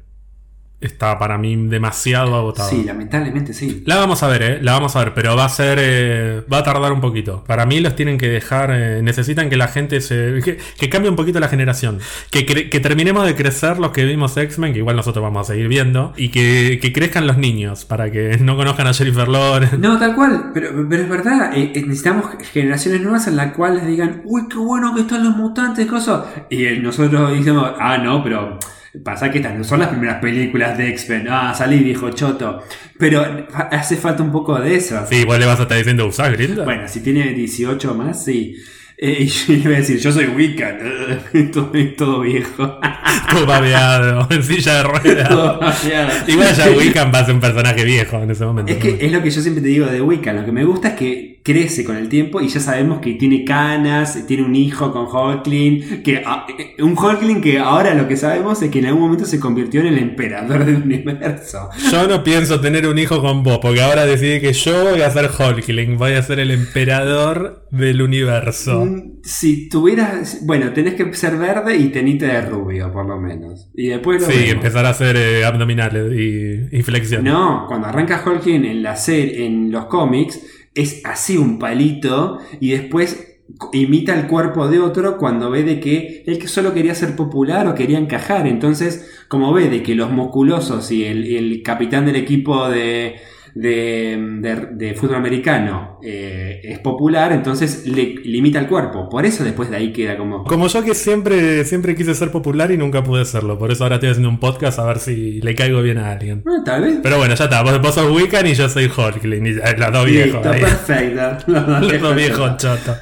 está para mí demasiado agotado. Sí, lamentablemente sí. La vamos a ver, ¿eh? La vamos a ver, pero va a ser. eh, va a tardar un poquito. Para mí los tienen que dejar. eh, necesitan que la gente se. Que, que cambie un poquito la generación. Que, que terminemos de crecer los que vimos X-Men, que igual nosotros vamos a seguir viendo. Y que, que crezcan los niños, para que no conozcan a Jennifer Lawrence. No, tal cual, pero, pero es verdad, eh, necesitamos generaciones nuevas en las cuales digan, uy, qué bueno que están los mutantes, cosas. Y nosotros decimos, ah, no, pero pasa que estas no son las primeras películas de X-Men, ah, salí viejo choto. Pero hace falta un poco de eso. Sí, vos le vas a estar diciendo usar Grinda. Bueno, si tiene 18 o más, sí. Eh, y yo le voy a decir, yo soy Wiccan, todo, todo viejo. Todo babeado, en silla de ruedas. Todo babeado. Igual ya Wiccan va a ser un personaje viejo en ese momento. Es que es lo que yo siempre te digo de Wiccan. Lo que me gusta es que crece con el tiempo y ya sabemos que tiene canas, tiene un hijo con Hulkling. Que, ah, eh, un Hulkling que ahora lo que sabemos es que en algún momento se convirtió en el emperador del universo. Yo no pienso tener un hijo con vos, porque ahora decidí que yo voy a ser Hulkling, voy a ser el emperador del universo. Mm, Si tuvieras. Bueno, tenés que ser verde y tenite de rubio, por lo menos. Y después lo Sí, vemos. empezar a hacer eh, abdominales y, y flexión. No, cuando arranca Hulkling en la serie, en los cómics, es así un palito y después imita el cuerpo de otro cuando ve de que él solo quería ser popular o quería encajar. Entonces, como ve de que los musculosos y el capitán del equipo de, de, de- de fútbol americano eh, es popular, entonces le, le imita el cuerpo. Por eso después de ahí queda como... Como yo que siempre, siempre quise ser popular y nunca pude serlo. Por eso ahora estoy haciendo un podcast a ver si le caigo bien a alguien. "Ah, tal vez. Pero bueno, ya está. Vos, vos sos Wiccan y yo soy Hulkling. eh, Los dos viejos. Listo, perfecto. Los dos viejos chotos.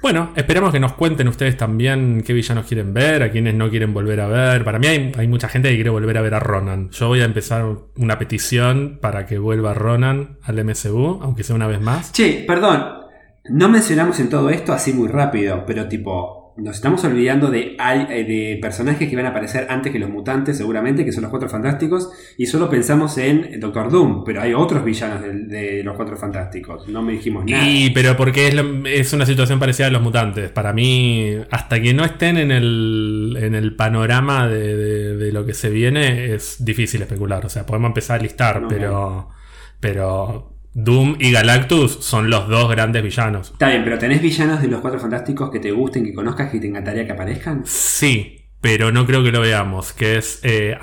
Bueno, esperemos que nos cuenten ustedes también qué villanos quieren ver, a quienes no quieren volver a ver. Para mí hay, hay mucha gente que quiere volver a ver a Ronan. Yo voy a empezar una petición para que vuelva Ronan al MCU, aunque sea una vez más. Che, perdón, no mencionamos en todo esto así muy rápido, pero tipo, nos estamos olvidando de, eh, de personajes que van a aparecer antes que los mutantes, seguramente, que son los Cuatro Fantásticos, y solo pensamos en Doctor Doom, pero hay otros villanos de, de los Cuatro Fantásticos, no me dijimos nada. Y, pero porque es, lo- es una situación parecida a los mutantes. Para mí, hasta que no estén en el, en el panorama de, de- de lo que se viene, es difícil especular. O sea, podemos empezar a listar, No, pero, pero Doom y Galactus son los dos grandes villanos. Está bien, pero ¿tenés villanos de los Cuatro Fantásticos que te gusten, que conozcas, que te encantaría que aparezcan? Sí, pero no creo que lo veamos, que es eh.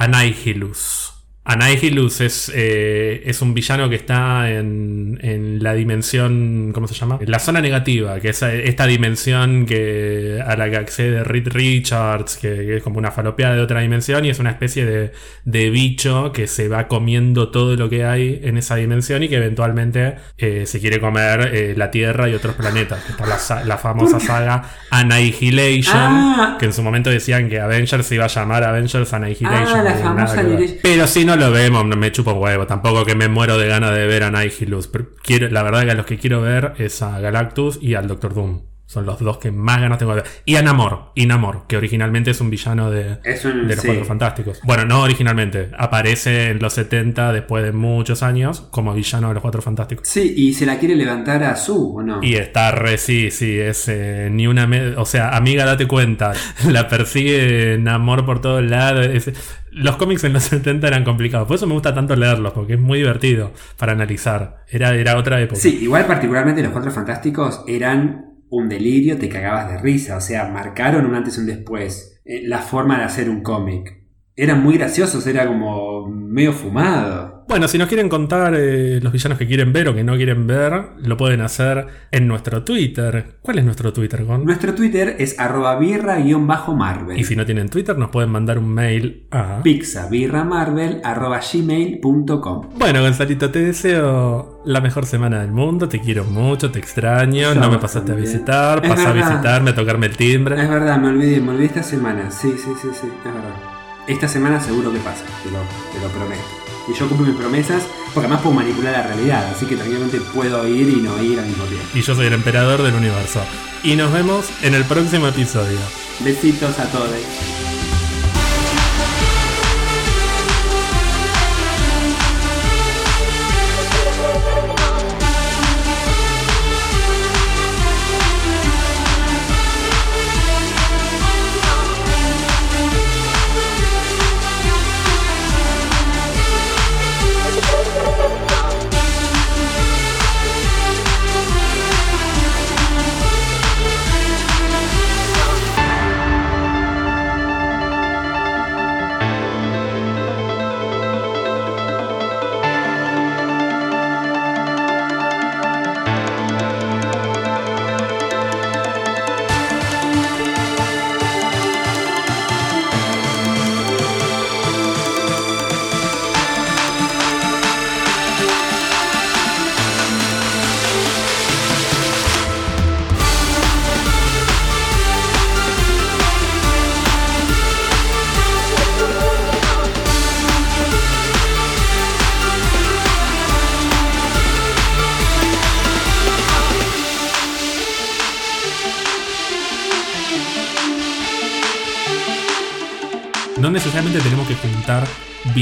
Annihilus es, eh, es un villano que está en, en la dimensión, ¿cómo se llama? En la zona negativa, que es eh, esta dimensión que, a la que accede Reed Richards, que, que es como una falopeada de otra dimensión y es una especie de, de bicho que se va comiendo todo lo que hay en esa dimensión y que eventualmente eh, se quiere comer eh, la Tierra y otros planetas. Está la, la famosa saga Annihilation, Ah. que en su momento decían que Avengers se iba a llamar Avengers Annihilation. Ah, la famosa. Pero si no lo vemos, no me chupo un huevo. Tampoco que me muero de ganas de ver a Annihilus. Pero quiero, la verdad que a los que quiero ver es a Galactus y al Doctor Doom. Son los dos que más ganas tengo de ver. Y a Namor, y Namor, que originalmente es un villano de, un- de los sí. Cuatro Fantásticos. Bueno, no originalmente. Aparece en los 70, después de muchos años, como villano de los Cuatro Fantásticos. Sí, y se la quiere levantar a Su, ¿o no? Y está re, sí, sí, es eh, ni una... o sea, amiga, date cuenta. La persigue Namor por todos lados. es- los cómics en los 70 eran complicados. Por eso me gusta tanto leerlos, porque es muy divertido para analizar. Era, era otra época. Sí, igual particularmente los Cuatro Fantásticos eran un delirio, te cagabas de risa, o sea, marcaron un antes y un después. eh, la forma de hacer un cómic. Eran muy graciosos, era como medio fumado. Bueno, si nos quieren contar eh, los villanos que quieren ver o que no quieren ver, lo pueden hacer en nuestro Twitter. ¿Cuál es nuestro Twitter, Gon? Nuestro Twitter es arroba birra-marvel. Y si no tienen Twitter, nos pueden mandar un mail a... Pizza birra marvel arroba gmail.com. Bueno, Gonzalito, te deseo la mejor semana del mundo. Te quiero mucho, te extraño. Yo no me pasaste a visitar. Es Pasa a visitarme, a tocarme el timbre. Es verdad, me olvidé, me olvidé esta semana. Sí, sí, sí, sí, es verdad. Esta semana seguro que pasa, te lo, te lo prometo. Y yo cumplo mis promesas, porque además puedo manipular la realidad, así que tranquilamente puedo ir y no ir al mismo tiempo. Y yo soy el emperador del universo. Y nos vemos en el próximo episodio. Besitos a todos.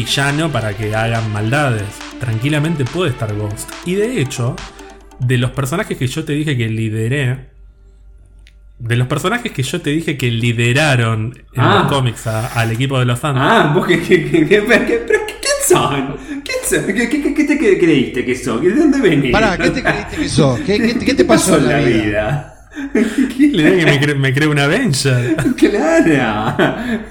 Villano para que hagan maldades. Tranquilamente puede estar Ghost. Y de hecho, de los personajes que yo te dije que lideré, de los personajes que yo te dije que lideraron en Ah. los cómics a- al equipo de los Thunders. Ah, vos que, que, que, que- pero ¿quién son? ¿Quién son? ¿Qué, qué, qué- te cre- creíste que son? ¿De dónde venís? Pará, ¿qué te creíste que sos? ¿Qué, qué, qué te pasó en la vida? Le dije que me, cre- me cree un Avenger. claro.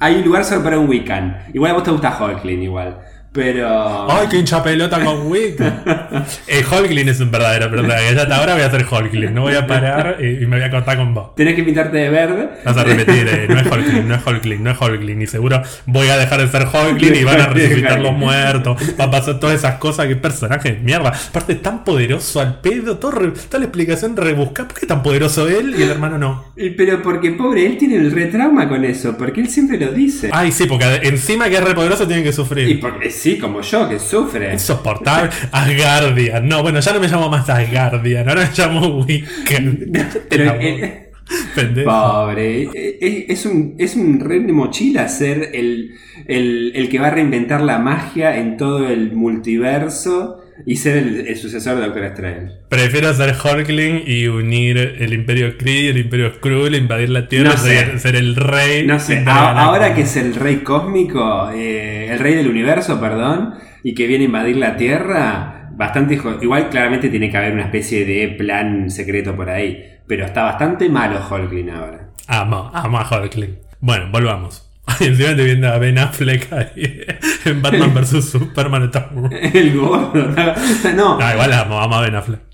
Hay un lugar solo para un Wiccan. Igual a vos te gusta Hulkling igual. Pero. ¡Ay, qué hincha pelota con Wick! El Hulkling es un verdadero personaje. Ya hasta ahora voy a hacer Hulkling. No voy a parar y, y me voy a cortar con vos. Tenés que pintarte de verde. Vas a repetir, eh, no es Hulkling, no es Hulkling, no es Hulkling. Y seguro voy a dejar de ser Hulkling y van a resucitar los muertos. Va a pasar todas esas cosas. Qué personaje de mierda. Aparte, tan poderoso al pedo. Todo re- toda la explicación rebuscada. ¿Por qué tan poderoso él y el hermano no? Y- Pero porque pobre, él tiene el retrauma con eso. Porque él siempre lo dice. Ay, sí, porque encima que es re poderoso tiene que Y sufrir. porque sí, como yo, que sufre. Insoportable. Asgardian. No, bueno, ya no me llamo más Asgardian. Ahora me llamo Wiccan. Pero Pendejo. Pobre, es un, es un re de mochila ser el, el, el que va a reinventar la magia en todo el multiverso y ser el, el sucesor de Doctor Strange. Prefiero ser Hulkling y unir el Imperio Kree y el Imperio Skrull, invadir la Tierra, No sé. ser, ser el rey. No sé, ahora que es el rey cósmico, eh, el rey del universo, perdón, y que viene a invadir la Tierra, bastante igual claramente tiene que haber una especie de plan secreto por ahí, pero está bastante malo Hulkling ahora. Amo, amo a Hulkling. Bueno, volvamos. Encima estoy viendo a Ben Affleck ahí en Batman vs Superman. Está... El gordo. No, No, igual amo, amo a Ben Affleck.